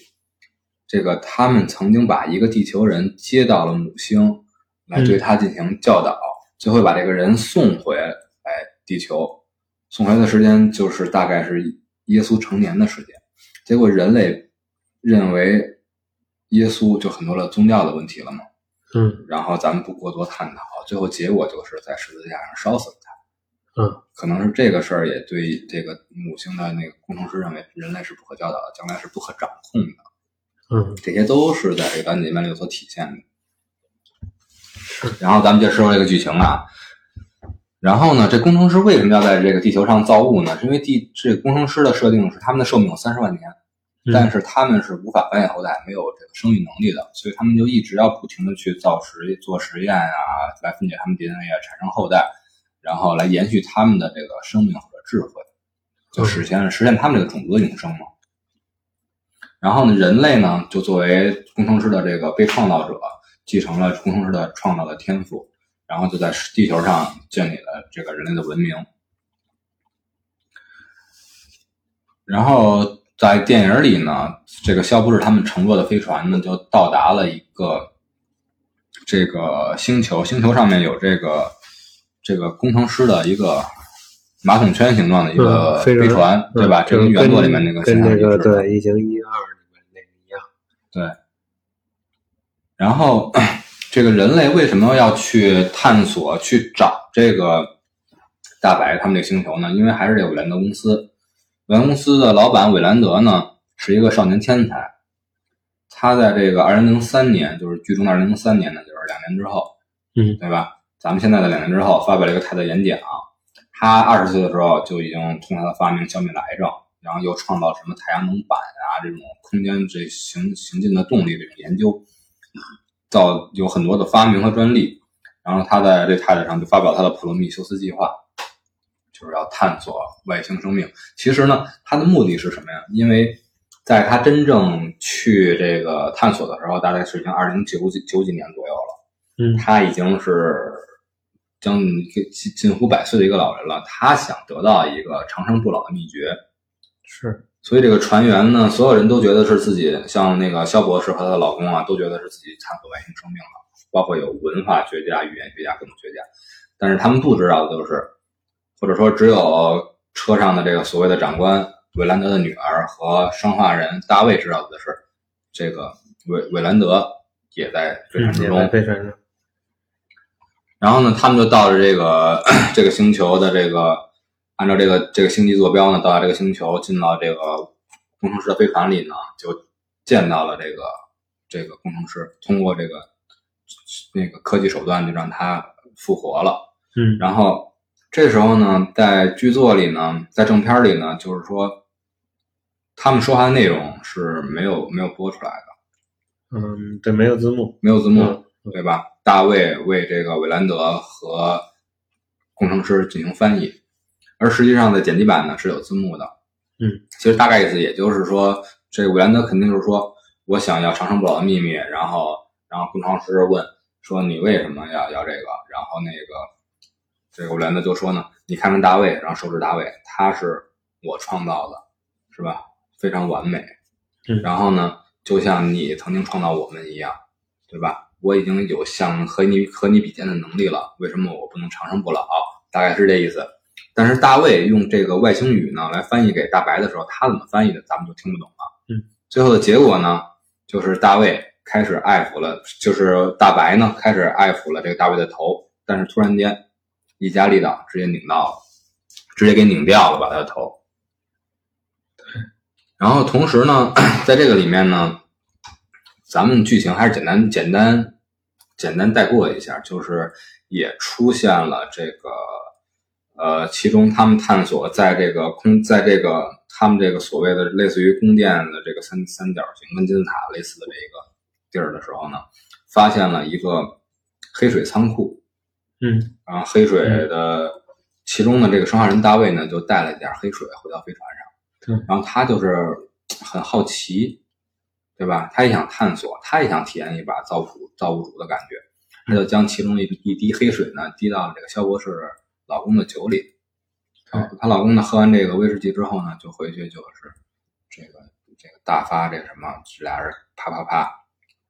这个他们曾经把一个地球人接到了母星，来对他进行教导。最后把这个人送回来地球，送回来的时间就是大概是耶稣成年的时间。结果人类认为耶稣就很多的宗教的问题了嘛，嗯，然后咱们不过多探讨，最后结果就是在十字架上烧死了他。嗯，可能是这个事儿也对这个母星的那个工程师认为人类是不可教导的，将来是不可掌控的。嗯，这些都是在这个单里面有所体现的。然后咱们就说这个剧情啊，然后呢，这工程师为什么要在这个地球上造物呢？是因为地这工程师的设定是他们的寿命有三十万年，嗯但是他们是无法繁衍后代，没有这个生育能力的，所以他们就一直要不停的去造实做实验啊，来分解他们 DNA 啊，产生后代，然后来延续他们的这个生命或者智慧，就实现实现他们这个种族的永生嘛。然后呢，人类呢就作为工程师的这个被创造者。继承了工程师的创造的天赋，然后就在地球上建立了这个人类的文明。然后在电影里呢，这个肖博士他们乘坐的飞船呢，就到达了一个这个星球，星球上面有这个这个工程师的一个马桶圈形状的一个飞船，对吧？这跟原作里面那个跟那个对《异形一二》里面那个一样。对。然后，这个人类为什么要去探索、去找这个大白他们这个星球呢？因为还是这个韦兰德公司，韦兰公司的老板韦兰德呢是一个少年天才。他在这个二零零三年，就是剧中的二零零三年呢，就是两年之后，嗯，对吧？咱们现在的两年之后，发表了一个他的演讲。他二十岁的时候就已经通过他的发明消灭了癌症，然后又创造什么太阳能板啊这种空间这行行进的动力这种研究，造有很多的发明和专利。然后他在这太太上就发表他的普罗米修斯计划，就是要探索外星生命。其实呢，他的目的是什么呀？因为在他真正去这个探索的时候，大概是已经二零九几九几年左右了。嗯他已经是将近近近乎百岁的一个老人了。他想得到一个长生不老的秘诀，是，所以这个船员呢，所有人都觉得是自己，像那个肖博士和她的老公啊，都觉得是自己探索外星生命了。包括有文化学家、语言学家、各种学家，但是他们不知道的就是，或者说只有车上的这个所谓的长官韦兰德的女儿和生化人大卫知道的是，这个韦韦兰德也在飞船之中。嗯飞船上。然后呢，他们就到了这个 这个星球的这个，按照这个这个星际坐标呢，到达这个星球，进到这个工程师的飞船里呢，就见到了这个这个工程师，通过这个那个科技手段，就让他复活了。嗯然后这时候呢，在剧作里呢，在正片里呢，就是说他们说话的内容是没有没有播出来的，嗯，对，没有字幕。没有字幕。嗯对吧？大卫为这个韦兰德和工程师进行翻译，而实际上在剪辑版呢是有字幕的。嗯，其实大概意思也就是说，这个韦兰德肯定就是说我想要长生不老的秘密，然后然后工程师问说你为什么要要这个？然后那个这个韦兰德就说呢，你看看大卫，然后手指大卫，他是我创造的，是吧？非常完美。嗯然后呢，就像你曾经创造我们一样，对吧？我已经有像和你和你比肩的能力了，为什么我不能长生不老？大概是这意思。但是大卫用这个外星语呢来翻译给大白的时候，他怎么翻译的，咱们就听不懂了。嗯，最后的结果呢，就是大卫开始爱抚了，就是大白呢开始爱抚了这个大卫的头，但是突然间一加力道直接拧到了，直接给拧掉了，把他的头。然后同时呢，在这个里面呢，咱们剧情还是简单简单简单带过一下，就是也出现了这个呃，其中他们探索在这个空，在这个他们这个所谓的类似于宫殿的这个三三角形跟金字塔类似的这个地儿的时候呢，发现了一个黑水仓库，嗯然后黑水的其中的这个生化人大卫呢，就带了一点黑水回到飞船上。对然后他就是很好奇，对吧？他也想探索，他也想体验一把造物主造物主的感觉，他就将其中一一滴黑水呢滴到了这个肖博士老公的酒里。对她老公呢喝完这个威士忌之后呢，就回去就是这个这个大发这个什么，俩人啪啪啪，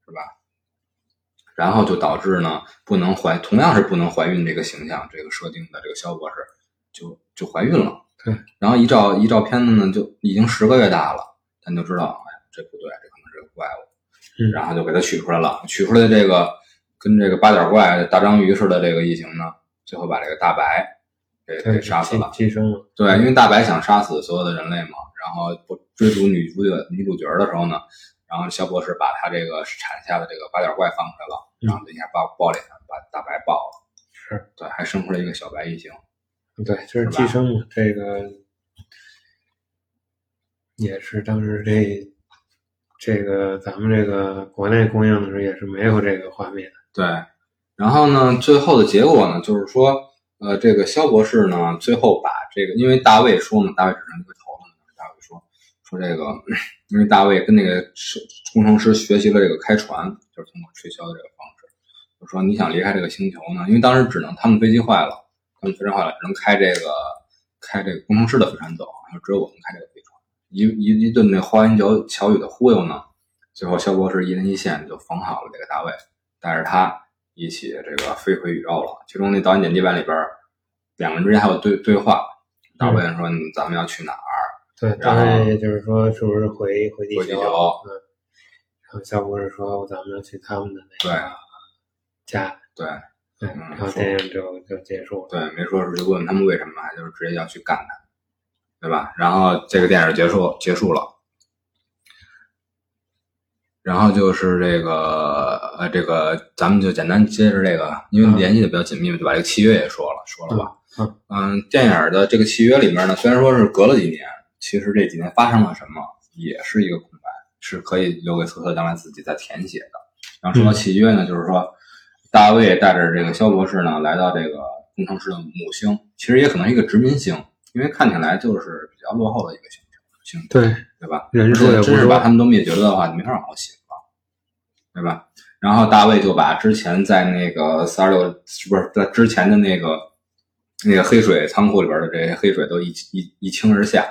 是吧？然后就导致呢不能怀，同样是不能怀孕这个形象，这个设定的这个肖博士就就怀孕了。对，然后一照一照片子呢，就已经十个月大了，咱就知道，哎，这不对，这可能是个怪物。嗯，然后就给它取出来了，取出来这个跟这个八点怪大章鱼似的这个异形呢，最后把这个大白给给杀死了。寄寄生了。对，因为大白想杀死所有的人类嘛，然后不追逐女主角女主角的时候呢，然后肖博士把他这个产下的这个八点怪放出来了，然后一下抱抱脸上把大白抱了，是对，还生出来一个小白异形。对，就是寄生嘛，这个也是当时这这个咱们这个国内供应的时候也是没有这个画面。对，然后呢，最后的结果呢，就是说，呃，这个肖博士呢，最后把这个，因为大卫说嘛，大卫只剩一个头了嘛，大卫说说这个，因为大卫跟那个工程师学习了这个开船，就是通过吹箫的这个方式，就说你想离开这个星球呢，因为当时只能他们飞机坏了，他们飞船坏了，只能开这个开这个工程师的飞船走，然后只有我们开这个飞船，一一一顿那花言巧巧语的忽悠呢，最后肖博士一人一线就缝好了这个大卫。带着他一起这个飞回宇宙了。其中那导演剪辑版里边，两个人之间还有对对话。大卫说：“嗯咱们要去哪儿对，然后就是说，是不是回回地回地球后肖博士说咱们要去他们的那个家，？”对对，嗯然后电影就就结束了。对，没说是就问他们为什么，还就是直接要去干他，对吧？然后这个电影结束结束了。然后就是这个呃，这个咱们就简单接着这个，因为联系的比较紧密嘛，就把这个契约也说了，说了吧。嗯嗯，电影的这个契约里面呢，虽然说是隔了几年，其实这几年发生了什么，也是一个是可以留给斯科特将来自己再填写的。然后说到契约呢，就是说大卫带着这个肖博士呢来到这个工程师的母星，其实也可能是一个殖民星，因为看起来就是比较落后的一个星球，星球对，对吧？人数也不真是把他们都灭绝了的话，你没法往后写了，对吧？然后大卫就把之前在那个四二六是不是在之前的那个那个黑水仓库里边的这些黑水都一一一清而下，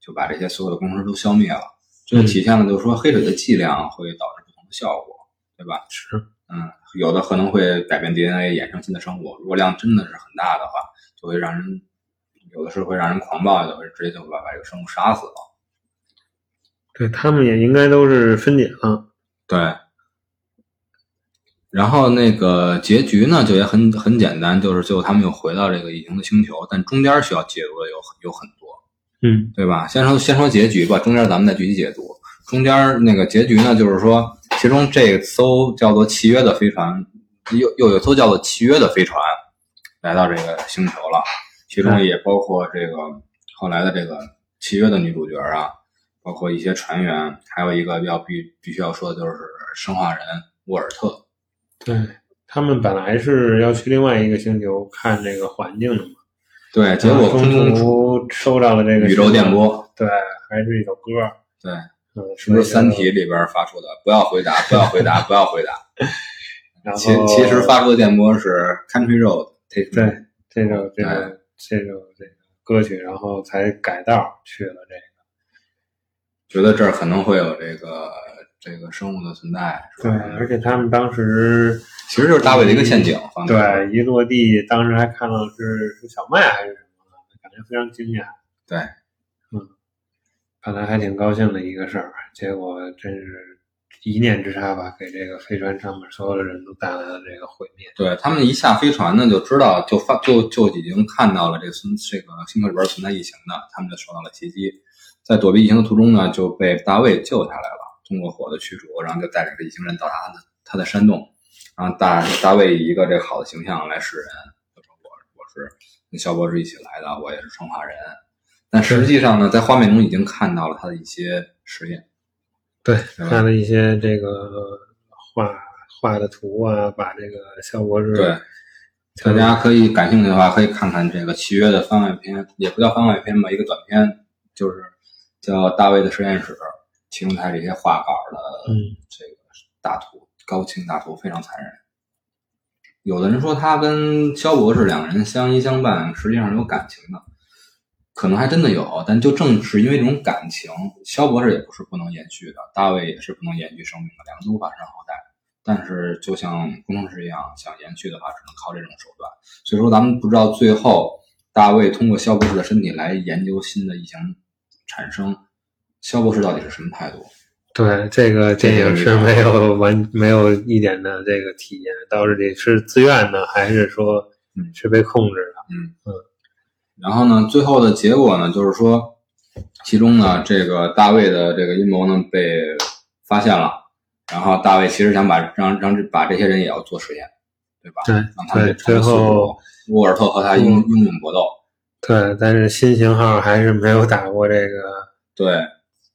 就把这些所有的工程师都消灭了。这就体现了就是说黑水的剂量会导致不同的效果，对吧？是，嗯，有的可能会改变 DNA，衍生新的生物。如果量真的是很大的话，就会让人有的时候会让人狂暴，有的是直接就把把这个生物杀死了。对他们也应该都是分解了。对。然后那个结局呢，就也很很简单，就是最后他们又回到这个异形的星球，但中间需要解读的有有很多，嗯对吧？先说先说结局吧，中间咱们再具体解读。中间那个结局呢，就是说，其中这艘叫做契约的飞船，又又有艘叫做契约的飞船来到这个星球了，其中也包括这个后来的这个契约的女主角啊，包括一些船员，还有一个要必必须要说的就是生化人沃尔特。对他们本来是要去另外一个星球看这个环境的嘛，对，结果空中中途收到了这个宇宙电波，对，还是一首歌，对，嗯，是不是《三体》里边发出的？不要回答，不要回答，不要回答。然后其其实发出的电波是 Country Road。对这首这哎个这首这个歌曲，然后才改道去了这个。觉得这儿可能会有这个这个生物的存在，是对，而且他们当时其实就是大卫的一个陷阱。对一落地，当时还看到是是小麦还是什么，感觉非常惊讶。对，嗯本来还挺高兴的一个事儿，结果真是一念之差吧，给这个飞船上面所有的人都带来了这个毁灭。对他们一下飞船呢，就知道就发就就已经看到了这个存这个星球里边存在异形的，他们就受到了袭击。在躲避异形的途中呢，就被大卫救下来了，通过火的驱逐，然后就带领着一行人到他的他的山洞，然后大大卫以一个这个好的形象来示人，就说我我是跟肖博士一起来的，我也是生化人。但实际上呢，在画面中已经看到了他的一些实验。对对吧他的一些这个画画的图啊，把这个肖博士对，大家可以感兴趣的话，可以看看这个契约的番外篇，也不叫番外篇吧，一个短片，就是叫《大卫的实验室》，其中它这些画稿的嗯这个大图，高清大图非常残忍。有的人说他跟肖博士两个人相依相伴，实际上是有感情的，可能还真的有，但就正是因为这种感情，肖博士也不是不能延续的，大卫也是不能延续生命的，两个都无法生后代。但是就像工程师一样，想延续的话，只能靠这种手段。所以说，咱们不知道最后大卫通过肖博士的身体来研究新的异形产生，肖博士到底是什么态度？对这个电影是没有完没有一点的这个体验，到底是自愿的还是说嗯是被控制的？嗯嗯然后呢，最后的结果呢，就是说，其中呢，这个大卫的这个阴谋呢被发现了，然后大卫其实想把让让这把这些人也要做实验，对吧？对对，最后沃尔特和他英英勇搏斗，对，但是新型号还是没有打过这个对，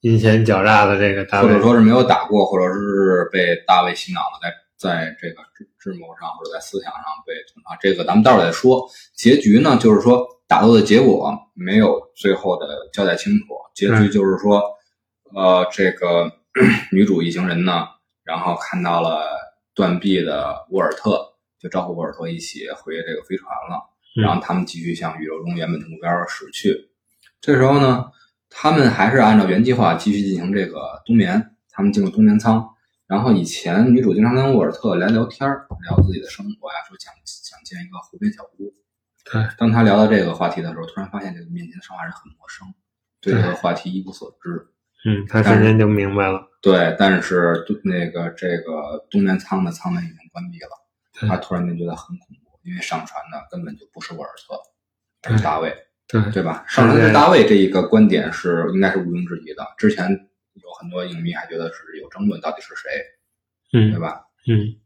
阴险狡诈的这个大卫或者。说是没有打过，或者是被大卫洗脑了，在在这个智智谋上或者在思想上被统杀，这个咱们待会儿再说。结局呢，就是说打斗的结果没有最后的交代清楚，结局嗯就是说，呃，这个 女主一行人呢，然后看到了断臂的沃尔特，就招呼沃尔特一起回这个飞船了。嗯然后他们继续向宇宙中原本的目标驶去。这时候呢，他们还是按照原计划继续进行这个冬眠。他们进入冬眠舱，然后以前女主经常跟沃尔特来聊天儿，聊自己的生活呀，说想想建一个湖边小屋。对，当他聊到这个话题的时候，突然发现这个面前的生化人很陌生，对这个话题一无所知。嗯，他瞬间就明白了。对，但是那个这个冬眠舱的舱门已经关闭了，对他突然间觉得很恐怖，因为上船的根本就不是沃尔特，而是大卫。对对吧？上传是大卫这一个观点是应该是毋庸置疑的。之前有很多影迷还觉得是有争论，到底是谁，嗯对嗯吧？嗯，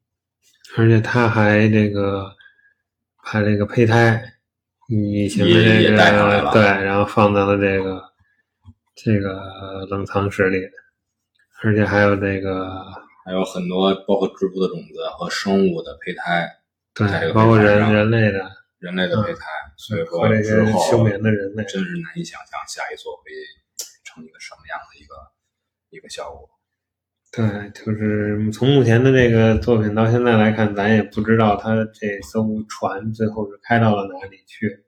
而且他还这个把这个胚胎以前的也也这带上来了个对，然后放到了这个这个冷藏室里，而且还有这个还有很多包括植物的种子和生物的胚胎，对，包括人人类的人类的胚胎，所以说之些休后眠的人类，真是难以想象下一座会成一个什么样的一个一个效果。对，就是从目前的这个作品到现在来看，咱也不知道他这艘船最后是开到了哪里去。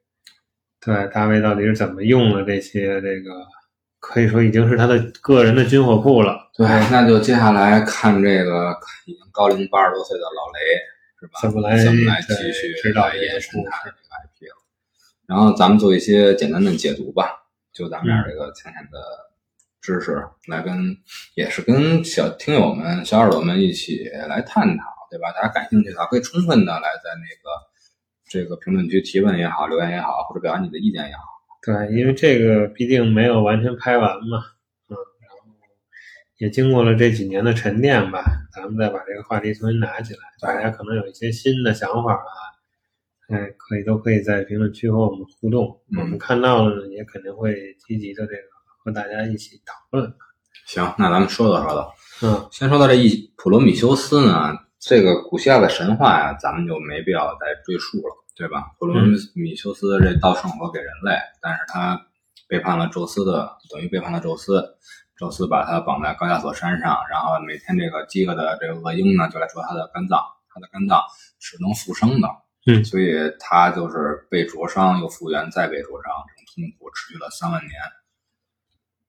对，大卫到底是怎么用了这些这个，可以说已经是他的个人的军火库了。对，那就接下来看这个已经高龄八十多岁的老雷，是吧？怎么来怎么来对继续来延伸它的这个 IP 了？然后咱们做一些简单的解读吧，就咱们俩这个浅浅的知识，来跟也是跟小听友们、小耳朵们一起来探讨，对吧？大家感兴趣的话，可以充分的来在那个这个评论区提问也好，留言也好，或者表达你的意见也好。对，因为这个毕竟没有完全拍完嘛，也经过了这几年的沉淀吧，咱们再把这个话题重新拿起来，大家可能有一些新的想法啊，哎，可以都可以在评论区和我们互动，嗯我们看到了呢，也肯定会积极的这个和大家一起讨论，行，那咱们说道说道。嗯，先说到这一普罗米修斯呢，这个古希腊的神话呀，咱们就没必要再赘述了，对吧？普罗米修斯这道圣火给人类，但是他背叛了宙斯的，等于背叛了宙斯。宙斯把他绑在高加索山上，然后每天这个饥饿的这个恶鹰呢，就来啄他的肝脏，他的肝脏是能复生的，嗯所以他就是被灼伤又复原，再被灼伤，这种痛苦持续了三万年。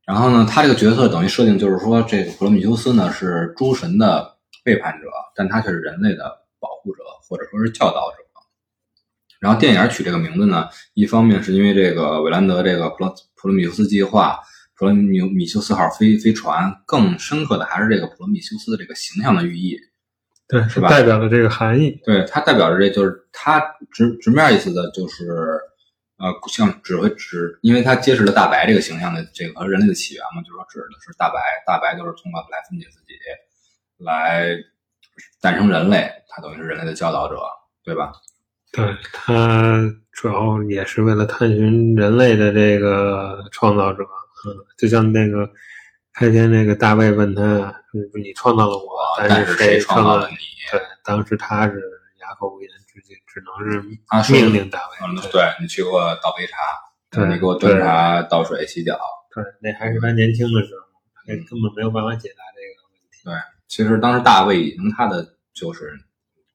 然后呢，他这个角色等于设定就是说，这个普罗米修斯呢是诸神的背叛者，但他却是人类的保护者，或者说是教导者。然后电影取这个名字呢，一方面是因为这个韦兰德这个普罗普罗米修斯计划，普罗米米修斯号飞飞船，更深刻的还是这个普罗米修斯的这个形象的寓意。对，是吧代表的这个含义，对，它代表着这就是它直直面意思的就是，呃，像指挥指，因为它揭示了大白这个形象的这个和人类的起源嘛，就是说指的是大白，大白就是通过来分解自己，来诞生人类，他等于是人类的教导者，对吧？对他主要也是为了探寻人类的这个创造者，嗯，就像那个开篇那个大卫问他，嗯你创造了我，但是谁创造了你？对，当时他是哑口无言，直接只能是命令大卫。嗯，对你去给我倒杯茶，对你给我端茶倒水洗脚。对，那还是他年轻的时候，他根本没有办法解答这个问题。对，其实当时大卫已经他的就是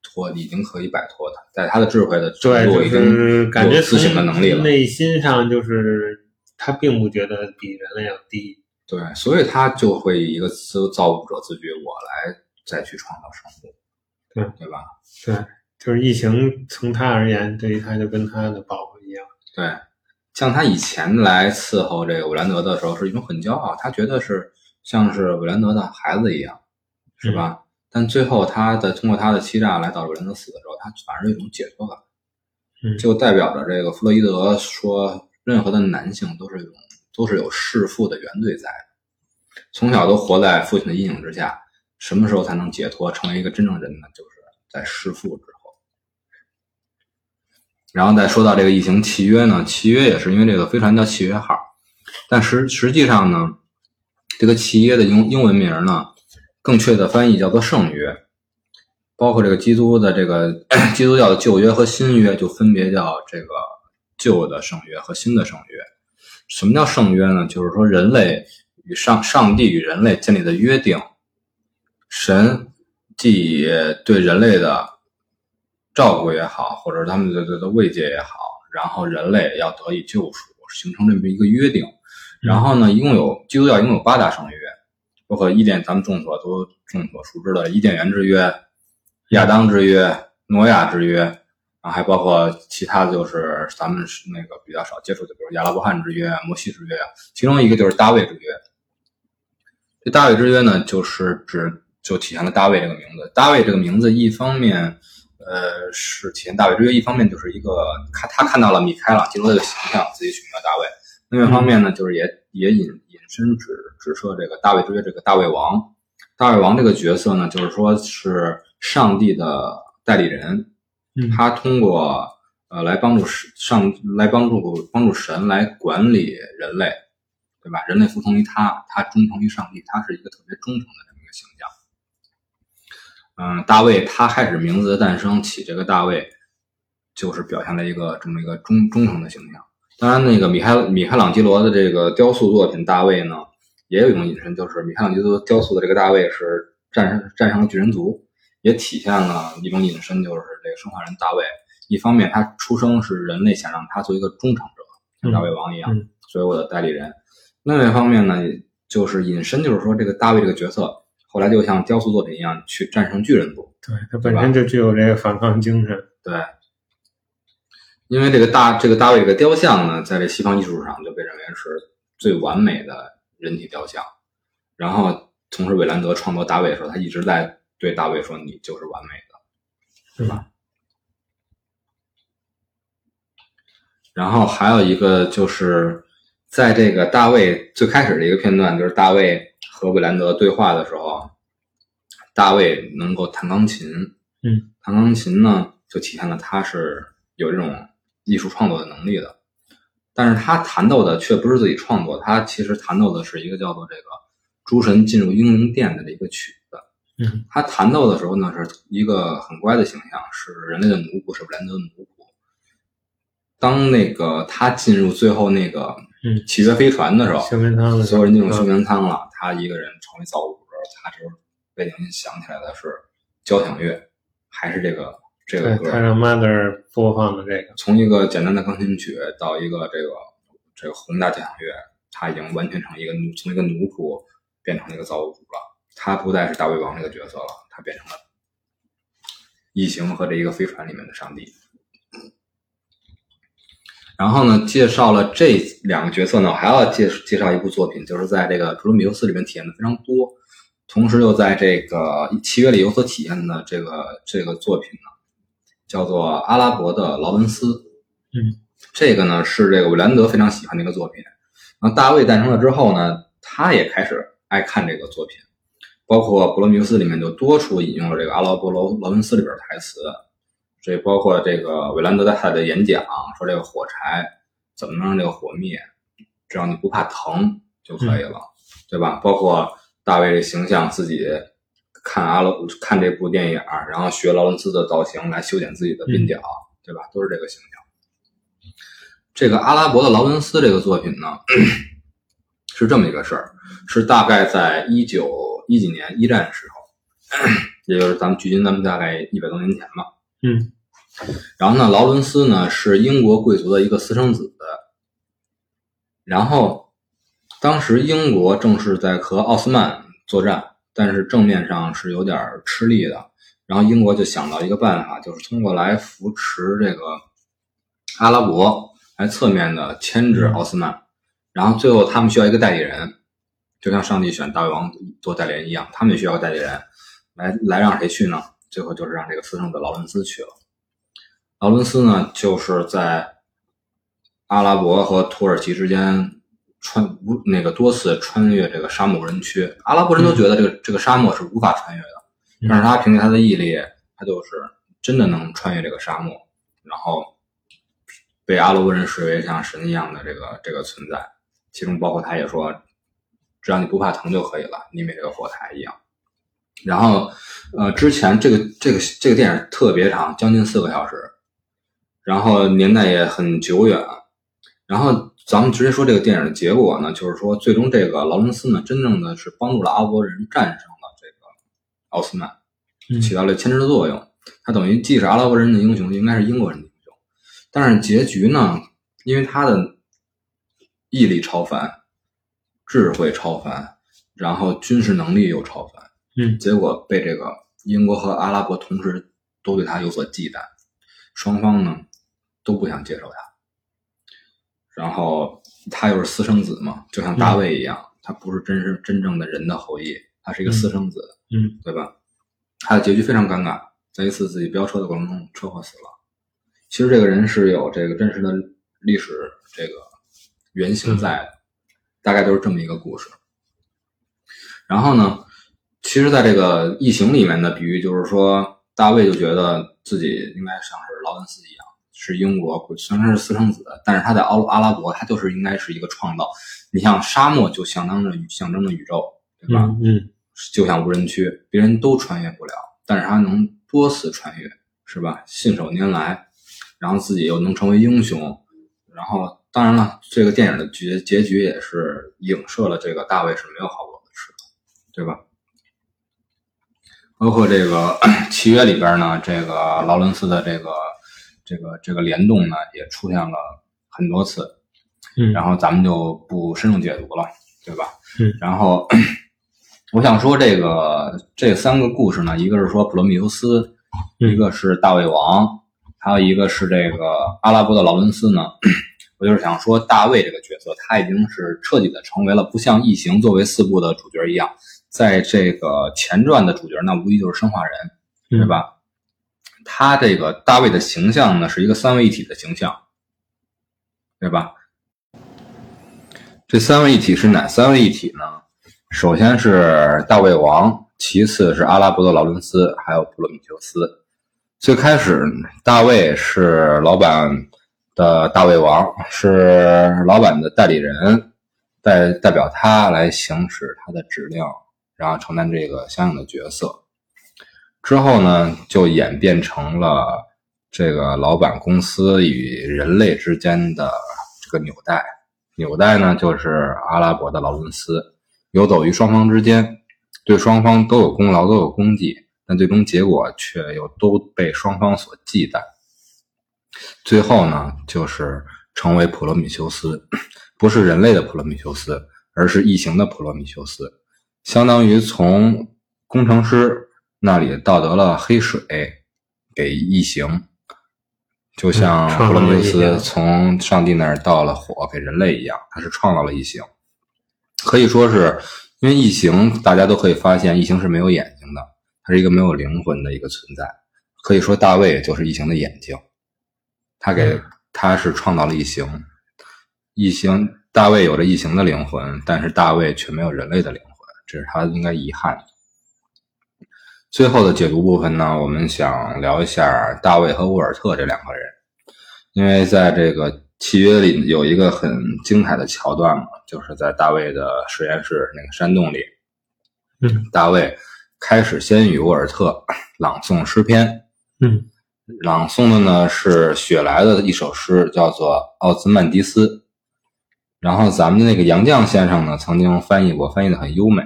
脱，已经可以摆脱他，在他的智慧的程对，就度已是经感觉自省的能力了。内心上就是他并不觉得比人类要低。对，所以他就会以一个自造物者自居，我来再去创造生物，对对吧？对，就是疫情从他而言，对于他就跟他的宝宝一样。对，像他以前来伺候这个韦兰德的时候，是一种很骄傲，他觉得是像是韦兰德的孩子一样，是吧？但最后他的通过他的欺诈来导致韦兰德死的时候，他反而有一种解脱感，嗯就代表着这个弗洛伊德说，任何的男性都是有都是有弑父的原罪在，从小都活在父亲的阴影之下，什么时候才能解脱，成为一个真正人呢？就是在弑父之后。然后再说到这个异形契约呢，契约也是因为这个飞船叫契约号，但实实际上呢，这个契约的英英文名呢，更确的翻译叫做圣约，包括这个基督的这个 基督教的旧约和新约，就分别叫这个旧的圣约和新的圣约。什么叫圣约呢？就是说人类与上上帝与人类建立的约定，神既以对人类的照顾也好，或者他们的的的慰藉也好，然后人类要得以救赎，形成这么一个约定。然后呢，一共有基督教一共有八大圣约，包括伊甸，咱们众所都众所熟知的伊甸园之约、亚当之约、挪亚之约，还包括其他的就是咱们是那个比较少接触的，比如亚拉伯汉之约、摩西之约啊，其中一个就是大卫之约。这大卫之约呢，就是指就体现了大卫这个名字。大卫这个名字，一方面，呃，是体现大卫之约；一方面就是一个看他看到了米开朗基罗这个形象，自己取名了大卫。另外一方面呢，就是也也引引申指指涉这个大卫之约这个大卫王。大卫王这个角色呢，就是说是上帝的代理人，他通过呃来帮助神上来帮助帮助神来管理人类，对吧？人类服从于他，他忠诚于上帝，他是一个特别忠诚的这么一个形象。嗯，大卫他开始名字的诞生起这个大卫，就是表现了一个这么一个忠忠诚的形象。当然，那个米开米开朗基罗的这个雕塑作品大卫呢，也有一种引申，就是米开朗基罗雕塑的这个大卫是战胜战胜了巨人族，也体现了一种隐身，就是这个生化人大卫。一方面，他出生是人类想让他做一个忠诚者，像大卫王一样，作为我的代理人。另外一方面呢，就是隐身，就是说这个大卫这个角色。后来就像雕塑作品一样去战胜巨人族，对他本身就具有这个反抗精神。对，因为这个大这个大卫这个雕像呢，在这西方艺术上就被认为是最完美的人体雕像。然后，同时韦兰德创作大卫的时候，他一直在对大卫说：“你就是完美的，是吧？”然后还有一个就是在这个大卫最开始的一个片段，就是大卫。和韦兰德对话的时候，大卫能够弹钢琴，嗯，弹钢琴呢，就体现了他是有这种艺术创作的能力的。但是他弹奏的却不是自己创作，他其实弹奏的是一个叫做这个《诸神进入英灵殿》的一个曲子。嗯，他弹奏的时候呢，是一个很乖的形象，是人类的奴仆，是布兰德的奴仆。当那个他进入最后那个。嗯，契约飞船的时候，休眠舱了，所有人进入休眠舱了。他一个人成为造物主，他这背景音响起来的是交响乐，还是这个这个歌？他让 Mother 播放的这个。从一个简单的钢琴曲到一个这个这个宏大交响乐，他已经完全成一个奴，从一个奴仆变成了一个造物主了。他不再是大胃王这个角色了，他变成了异形和这一个飞船里面的上帝。然后呢，介绍了这两个角色呢，我还要介介绍一部作品，就是在这个《普罗米修斯》里面体验的非常多，同时又在这个契约里有所体验的这个这个作品呢，叫做《阿拉伯的劳伦斯》。嗯，这个呢是这个韦兰德非常喜欢的一个作品。然后大卫诞生了之后呢，他也开始爱看这个作品，包括《普罗米修斯》里面就多处引用了这个《阿拉伯劳劳伦斯》里边的台词。这包括这个韦兰德在他的演讲说，这个火柴怎么能让这个火灭？只要你不怕疼就可以了，对吧？包括大卫的形象，自己看阿劳看这部电影，然后学劳伦斯的造型来修剪自己的鬓角，对吧？都是这个形象。这个阿拉伯的劳伦斯这个作品呢，是这么一个事儿，是大概在一九一几年一战时候，也就是咱们距今咱们大概一百多年前吧。嗯，然后呢，劳伦斯呢是英国贵族的一个私生子，然后当时英国正是在和奥斯曼作战，但是正面上是有点吃力的。然后英国就想到一个办法，就是通过来扶持这个阿拉伯，来侧面的牵制奥斯曼。然后最后他们需要一个代理人，就像上帝选大卫王做代理人一样，他们也需要代理人，来来让谁去呢？最后就是让这个私生子劳伦斯去了。劳伦斯呢，就是在阿拉伯和土耳其之间穿无那个多次穿越这个沙漠人区。阿拉伯人都觉得这个这个沙漠是无法穿越的，但是他凭借他的毅力，他就是真的能穿越这个沙漠，然后被阿拉伯人视为像神一样的这个这个存在。其中包括他也说，只要你不怕疼就可以了，你灭这个火台一样。然后，呃，之前这个这个这个电影特别长，将近四个小时，然后年代也很久远。然后咱们直接说这个电影的结果呢，就是说最终这个劳伦斯呢，真正的是帮助了阿拉伯人战胜了这个奥斯曼，起到了牵制的作用。他等于既是阿拉伯人的英雄，应该是英国人的英雄。但是结局呢，因为他的毅力超凡，智慧超凡，然后军事能力又超凡。嗯，结果被这个英国和阿拉伯同时都对他有所忌惮，双方呢都不想接受他。然后他又是私生子嘛，就像大卫一样，他不是真是真正的人的后裔，他是一个私生子，嗯，对吧？他的结局非常尴尬，在一次自己飙车的过程中车祸死了。其实这个人是有这个真实的历史这个原型在的，大概都是这么一个故事。然后呢？其实，在这个异形里面的比喻，就是说，大卫就觉得自己应该像是劳伦斯一样，是英国，虽然是私生子，但是他在阿阿拉伯，他就是应该是一个创造。你像沙漠就相当着象征着宇宙，对吧？嗯，就像无人区，别人都穿越不了，但是他能多次穿越，是吧？信手拈来，然后自己又能成为英雄，然后当然了，这个电影的结结局也是影射了这个大卫是没有好果子吃的，对吧？包括这个 契约里边呢，这个劳伦斯的这个这个这个联动呢，也出现了很多次。嗯，然后咱们就不深入解读了，对吧？嗯，然后 我想说这个这三个故事呢，一个是说普罗米修斯，一个是大卫王，还有一个是这个阿拉伯的劳伦斯呢。我就是想说，大卫这个角色，他已经是彻底的成为了不像异形作为四部的主角一样，在这个前传的主角，那无疑就是生化人，对吧？他这个大卫的形象呢，是一个三位一体的形象，对吧？这三位一体是哪三位一体呢？首先是大卫王，其次是阿拉伯的劳伦斯，还有普罗米修斯。最开始，大卫是老板的大胃王，是老板的代理人，代代表他来行使他的指令，然后承担这个相应的角色。之后呢，就演变成了这个老板公司与人类之间的这个纽带。纽带呢，就是阿拉伯的劳伦斯，游走于双方之间，对双方都有功劳，都有功绩，但最终结果却又都被双方所忌惮。最后呢，就是成为普罗米修斯，不是人类的普罗米修斯，而是异形的普罗米修斯，相当于从工程师那里盗得了黑水，给异形。就像普罗米修斯从上帝那儿盗了火给人类一样，他是创造了异形，可以说是因为异形，大家都可以发现，异形是没有眼睛的，它是一个没有灵魂的一个存在。可以说大卫就是异形的眼睛，他给他是创造了异形，异形大卫有着异形的灵魂，但是大卫却没有人类的灵魂，这是他应该遗憾。最后的解读部分呢，我们想聊一下大卫和沃尔特这两个人，因为在这个契约里有一个很精彩的桥段嘛，就是在大卫的实验室那个山洞里，嗯，大卫开始先与沃尔特朗诵诗篇，嗯，朗诵的呢是雪莱的一首诗，叫做《奥兹曼迪斯》，然后咱们的那个杨绛先生呢曾经翻译过，翻译的很优美。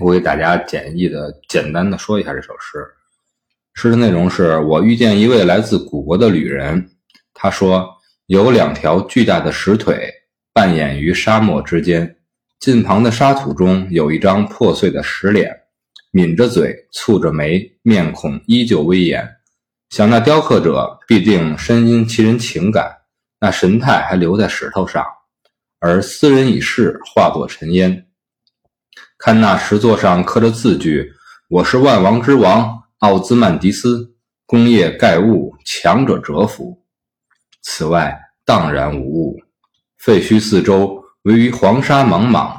我给大家简易的、简单的说一下这首诗。诗的内容是我遇见一位来自古国的旅人，他说有两条巨大的石腿扮演于沙漠之间，近旁的沙土中有一张破碎的石脸，抿着嘴，蹙着眉，面孔依旧威严。想那雕刻者必定深因其人情感，那神态还留在石头上，而斯人已逝，化作尘烟。看那石座上刻着字句：“我是万王之王奥兹曼迪斯，功业盖物，强者折服。”此外荡然无物，废墟四周，唯余黄沙茫茫，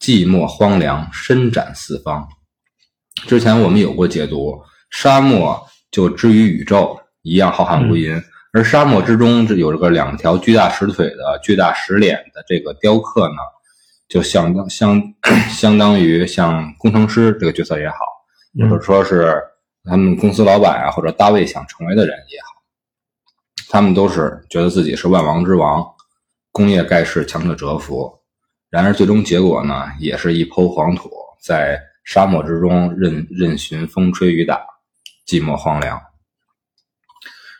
寂寞荒凉，伸展四方。之前我们有过解读，沙漠就之于宇宙一样浩瀚无垠，而沙漠之中这有这个两条巨大石腿的巨大石脸的这个雕刻呢。就相当相 相当于像工程师这个角色也好，或者说是他们公司老板啊，或者大卫想成为的人也好，他们都是觉得自己是万王之王，工业盖世，强者折服。然而最终结果呢，也是一抔黄土，在沙漠之中任任寻风吹雨打，寂寞荒凉。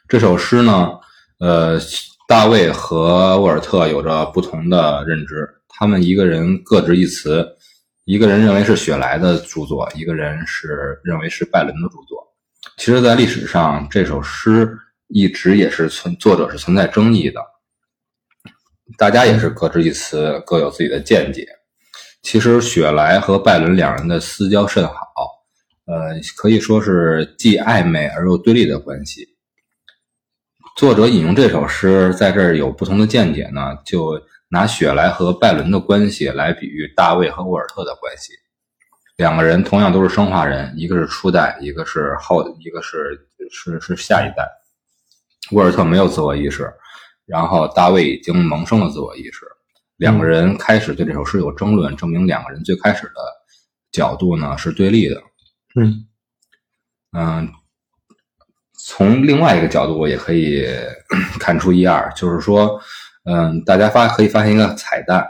这首诗呢，呃，大卫和沃尔特有着不同的认知。他们一个人各执一词，一个人认为是雪莱的著作，一个人是认为是拜伦的著作。其实，在历史上，这首诗一直也是存作者是存在争议的，大家也是各执一词，各有自己的见解。其实，雪莱和拜伦两人的私交甚好，呃，可以说是既暧昧而又对立的关系。作者引用这首诗，在这儿有不同的见解呢，就。拿雪莱和拜伦的关系来比喻大卫和沃尔特的关系，两个人同样都是生化人，一个是初代，一个是后，一个是是是下一代。沃尔特没有自我意识，然后大卫已经萌生了自我意识，两个人开始对这首诗有争论，证明两个人最开始的角度呢是对立的。嗯。嗯，从另外一个角度也可以 看出一二，就是说，嗯，大家发可以发现一个彩蛋，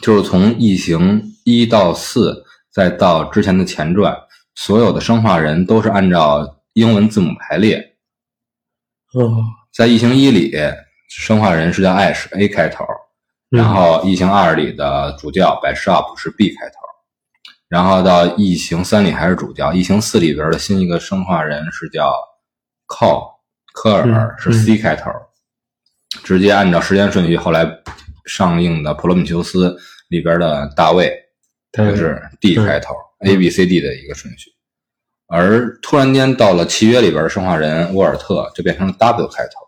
就是从《异形》一到四，再到之前的前传，所有的生化人都是按照英文字母排列。哦，在《异形一》里，生化人是叫 Ash A 开头，嗯。然后《异形二》里的主教 Bishop 是 B 开头，然后到《异形三》里还是主教，《异形四》里边的新一个生化人是叫 Cole 科尔嗯是 C 开头，直接按照时间顺序，后来上映的《普罗米修斯》里边的大卫他就是 D 嗯开头、a B C D 的一个顺序，而突然间到了契约里边的生化人沃尔特就变成了 W 开头。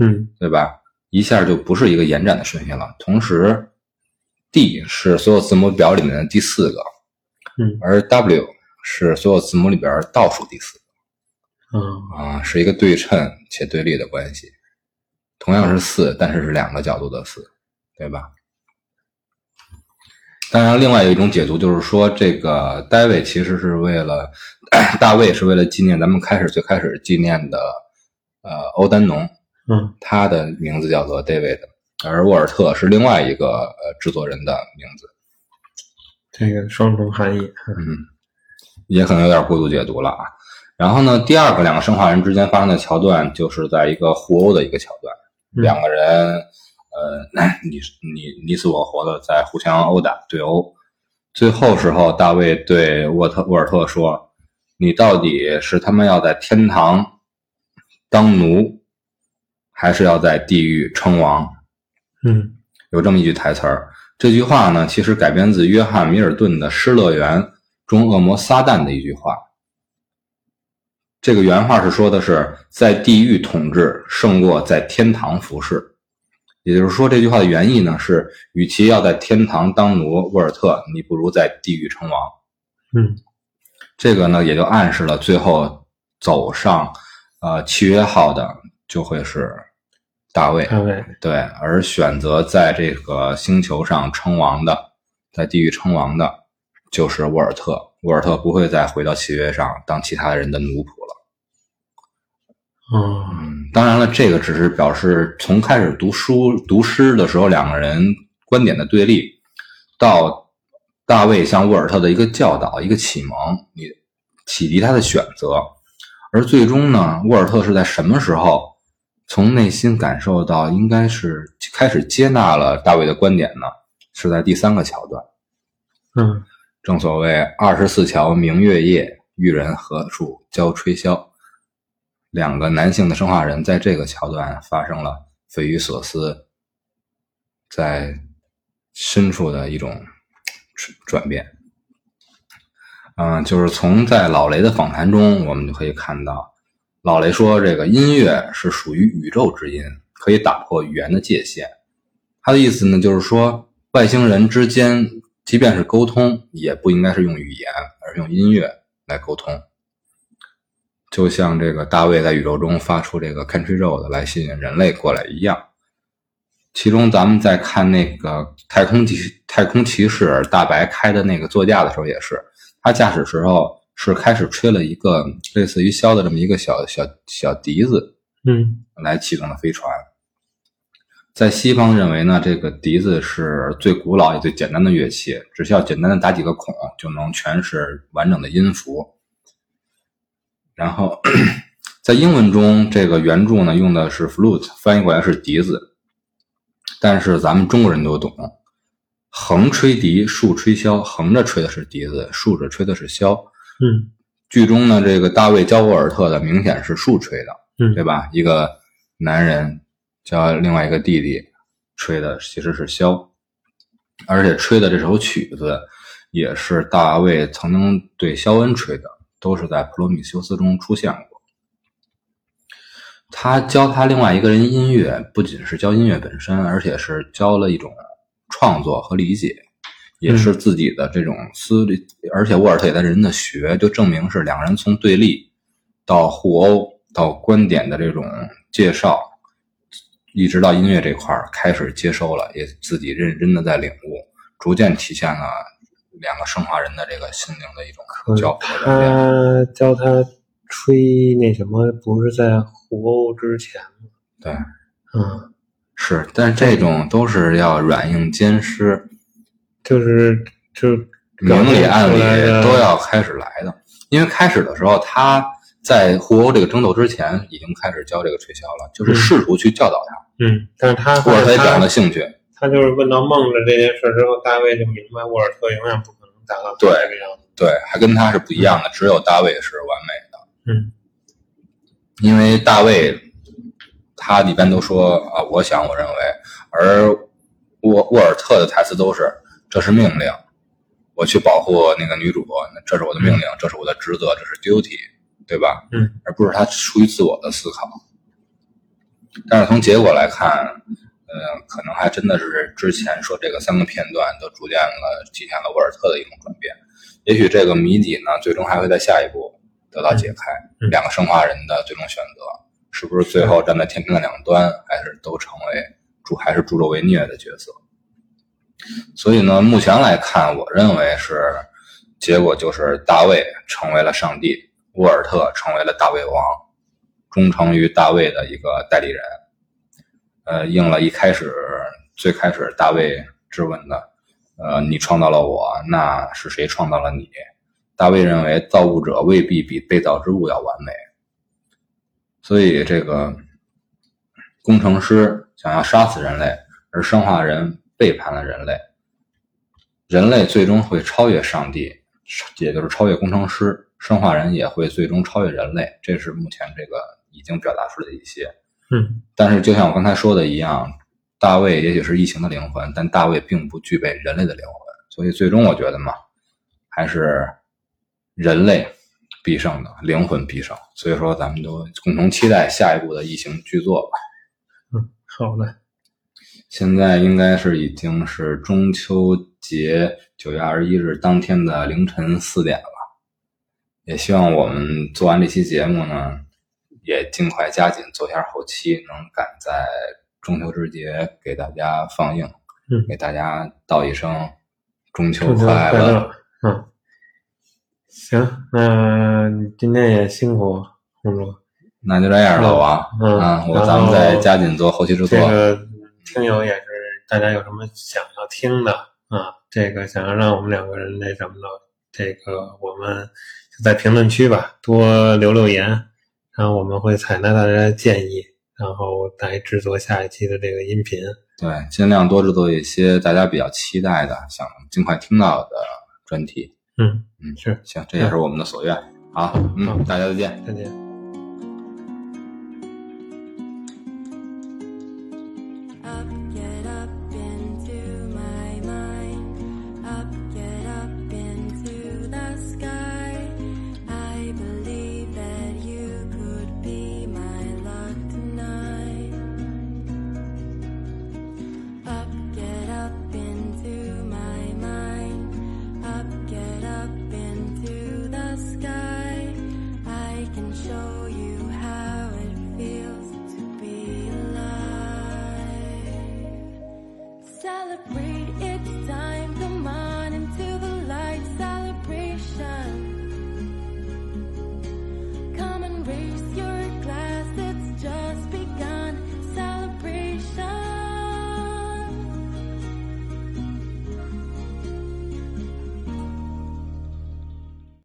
嗯对吧？一下就不是一个延展的顺序了。同时，D 是所有字母表里面的第四个，嗯而 W 是所有字母里边倒数第四啊个啊，是一个对称且对立的关系。同样是四，但是是两个角度的四，对吧？当然，另外有一种解读就是说，这个 David 其实是为了 大卫是为了纪念咱们开始最开始纪念的呃欧丹农，嗯他的名字叫做 David，而沃尔特是另外一个呃制作人的名字，这个双重含义。嗯，也可能有点过度解读了啊。然后呢，第二个两个生化人之间发生的桥段，就是在一个互殴的一个桥段，嗯两个人呃你你你死我活的在互相殴打对殴，最后时候大卫对沃特沃尔特说：“你到底是他妈要在天堂当奴，还是要在地狱称王？”嗯有这么一句台词儿。这句话呢，其实改编自约翰·米尔顿的《失乐园》中恶魔撒旦的一句话。这个原话是说的是，在地狱统治胜过在天堂服侍。也就是说，这句话的原意呢是，与其要在天堂当奴，沃尔特，你不如在地狱称王。嗯这个呢，也就暗示了最后走上呃契约号的就会是大卫。大卫。对，而选择在这个星球上称王的，在地狱称王的，就是沃尔特。沃尔特不会再回到契约上当其他人的奴仆了。哦嗯，当然了，这个只是表示从开始读书读诗的时候两个人观点的对立，到大卫向沃尔特的一个教导、一个启蒙，你启迪他的选择，而最终呢，沃尔特是在什么时候从内心感受到应该是开始接纳了大卫的观点呢？是在第三个桥段。嗯正所谓二十四桥明月夜，玉人何处教吹箫。两个男性的生化人在这个桥段发生了匪夷所思，在深处的一种转转变。嗯，就是从在老雷的访谈中，我们就可以看到，老雷说这个音乐是属于宇宙之音，可以打破语言的界限。他的意思呢，就是说外星人之间，即便是沟通，也不应该是用语言，而是用音乐来沟通。就像这个大卫在宇宙中发出这个 Country Road 来吸引人类过来一样。其中，咱们在看那个太空骑太空骑士大白开的那个座驾的时候，也是他驾驶时候是开始吹了一个类似于箫的这么一个小小小笛子，嗯来启动的飞船。在西方认为呢，这个笛子是最古老也最简单的乐器，只需要简单的打几个孔就能诠释完整的音符。然后 在英文中，这个原著呢用的是 flute，翻译过来是笛子，但是咱们中国人都懂，横吹笛，竖吹箫，横着吹的是笛子，竖着吹的是箫。嗯剧中呢，这个大卫教沃尔特的明显是竖吹的，嗯对吧？一个男人教另外一个弟弟吹的其实是箫，而且吹的这首曲子也是大卫曾经对肖恩吹的，都是在《普罗米修斯》中出现过。他教他另外一个人音乐，不仅是教音乐本身，而且是教了一种创作和理解，也是自己的这种思虑。而且沃尔特也在人的学，就证明是两个人从对立到互殴到观点的这种介绍，一直到音乐这块儿开始接收了，也自己认真的在领悟，逐渐体现了两个生化人的这个心灵的一种交互。他教他吹那什么，不是在互殴之前吗？对，嗯，是，但是这种都是要软硬兼施，就是就明里暗里都要开始来的。因为开始的时候，他在互殴这个争斗之前，已经开始教这个吹箫了，就是嗯试图去教导他，嗯，但是他沃尔特也表现了兴趣。他就是问到梦的这件事之后，大卫就明白沃尔特永远不可能达到他对这个样子。对，还跟他是不一样的，只有大卫是完美的。嗯因为大卫他一般都说啊，我想，我认为，而沃沃尔特的台词都是这是命令，我去保护那个女主，那这是我的命令，这是我的职责，这是 duty，对吧？嗯，而不是他出于自我的思考。但是从结果来看，呃，可能还真的是之前说这个三个片段都逐渐了体现了沃尔特的一种转变。也许这个谜底呢，最终还会在下一步得到解开。嗯两个生化人的最终选择，是不是最后站在天平的两端，还是都成为助还是助纣为虐的角色？所以呢，目前来看，我认为是结果就是大卫成为了上帝，沃尔特成为了大卫王，忠诚于大卫的一个代理人。呃，应了一开始最开始大卫质问的，呃，你创造了我，那是谁创造了你？大卫认为造物者未必比被造之物要完美，所以这个工程师想要杀死人类，而生化人背叛了人类，人类最终会超越上帝，也就是超越工程师，生化人也会最终超越人类，这是目前这个已经表达出来的一些。嗯但是就像我刚才说的一样，大卫也许是异形的灵魂，但大卫并不具备人类的灵魂，所以最终我觉得嘛，还是人类必胜的，灵魂必胜。所以说，咱们都共同期待下一部的异形剧作吧。嗯，好的，现在应该是已经是中秋节九月二十一日当天的凌晨四点了，也希望我们做完这期节目呢，也尽快加紧做一下后期，能赶在中秋之节给大家放映，嗯给大家道一声中秋快快乐。嗯，行，那今天也辛苦红叔。那就这样，老王，嗯啊，我咱们再加紧做后期制作。这个听友也是，大家有什么想要听的啊？这个想要让我们两个人那什么的，这个我们就在评论区吧多留留言，然后我们会采纳大家的建议，然后来制作下一期的这个音频。对，尽量多制作一些大家比较期待的、想尽快听到的专题。嗯，嗯，是，行，这也是我们的所愿。好，好嗯，大家再见。再见。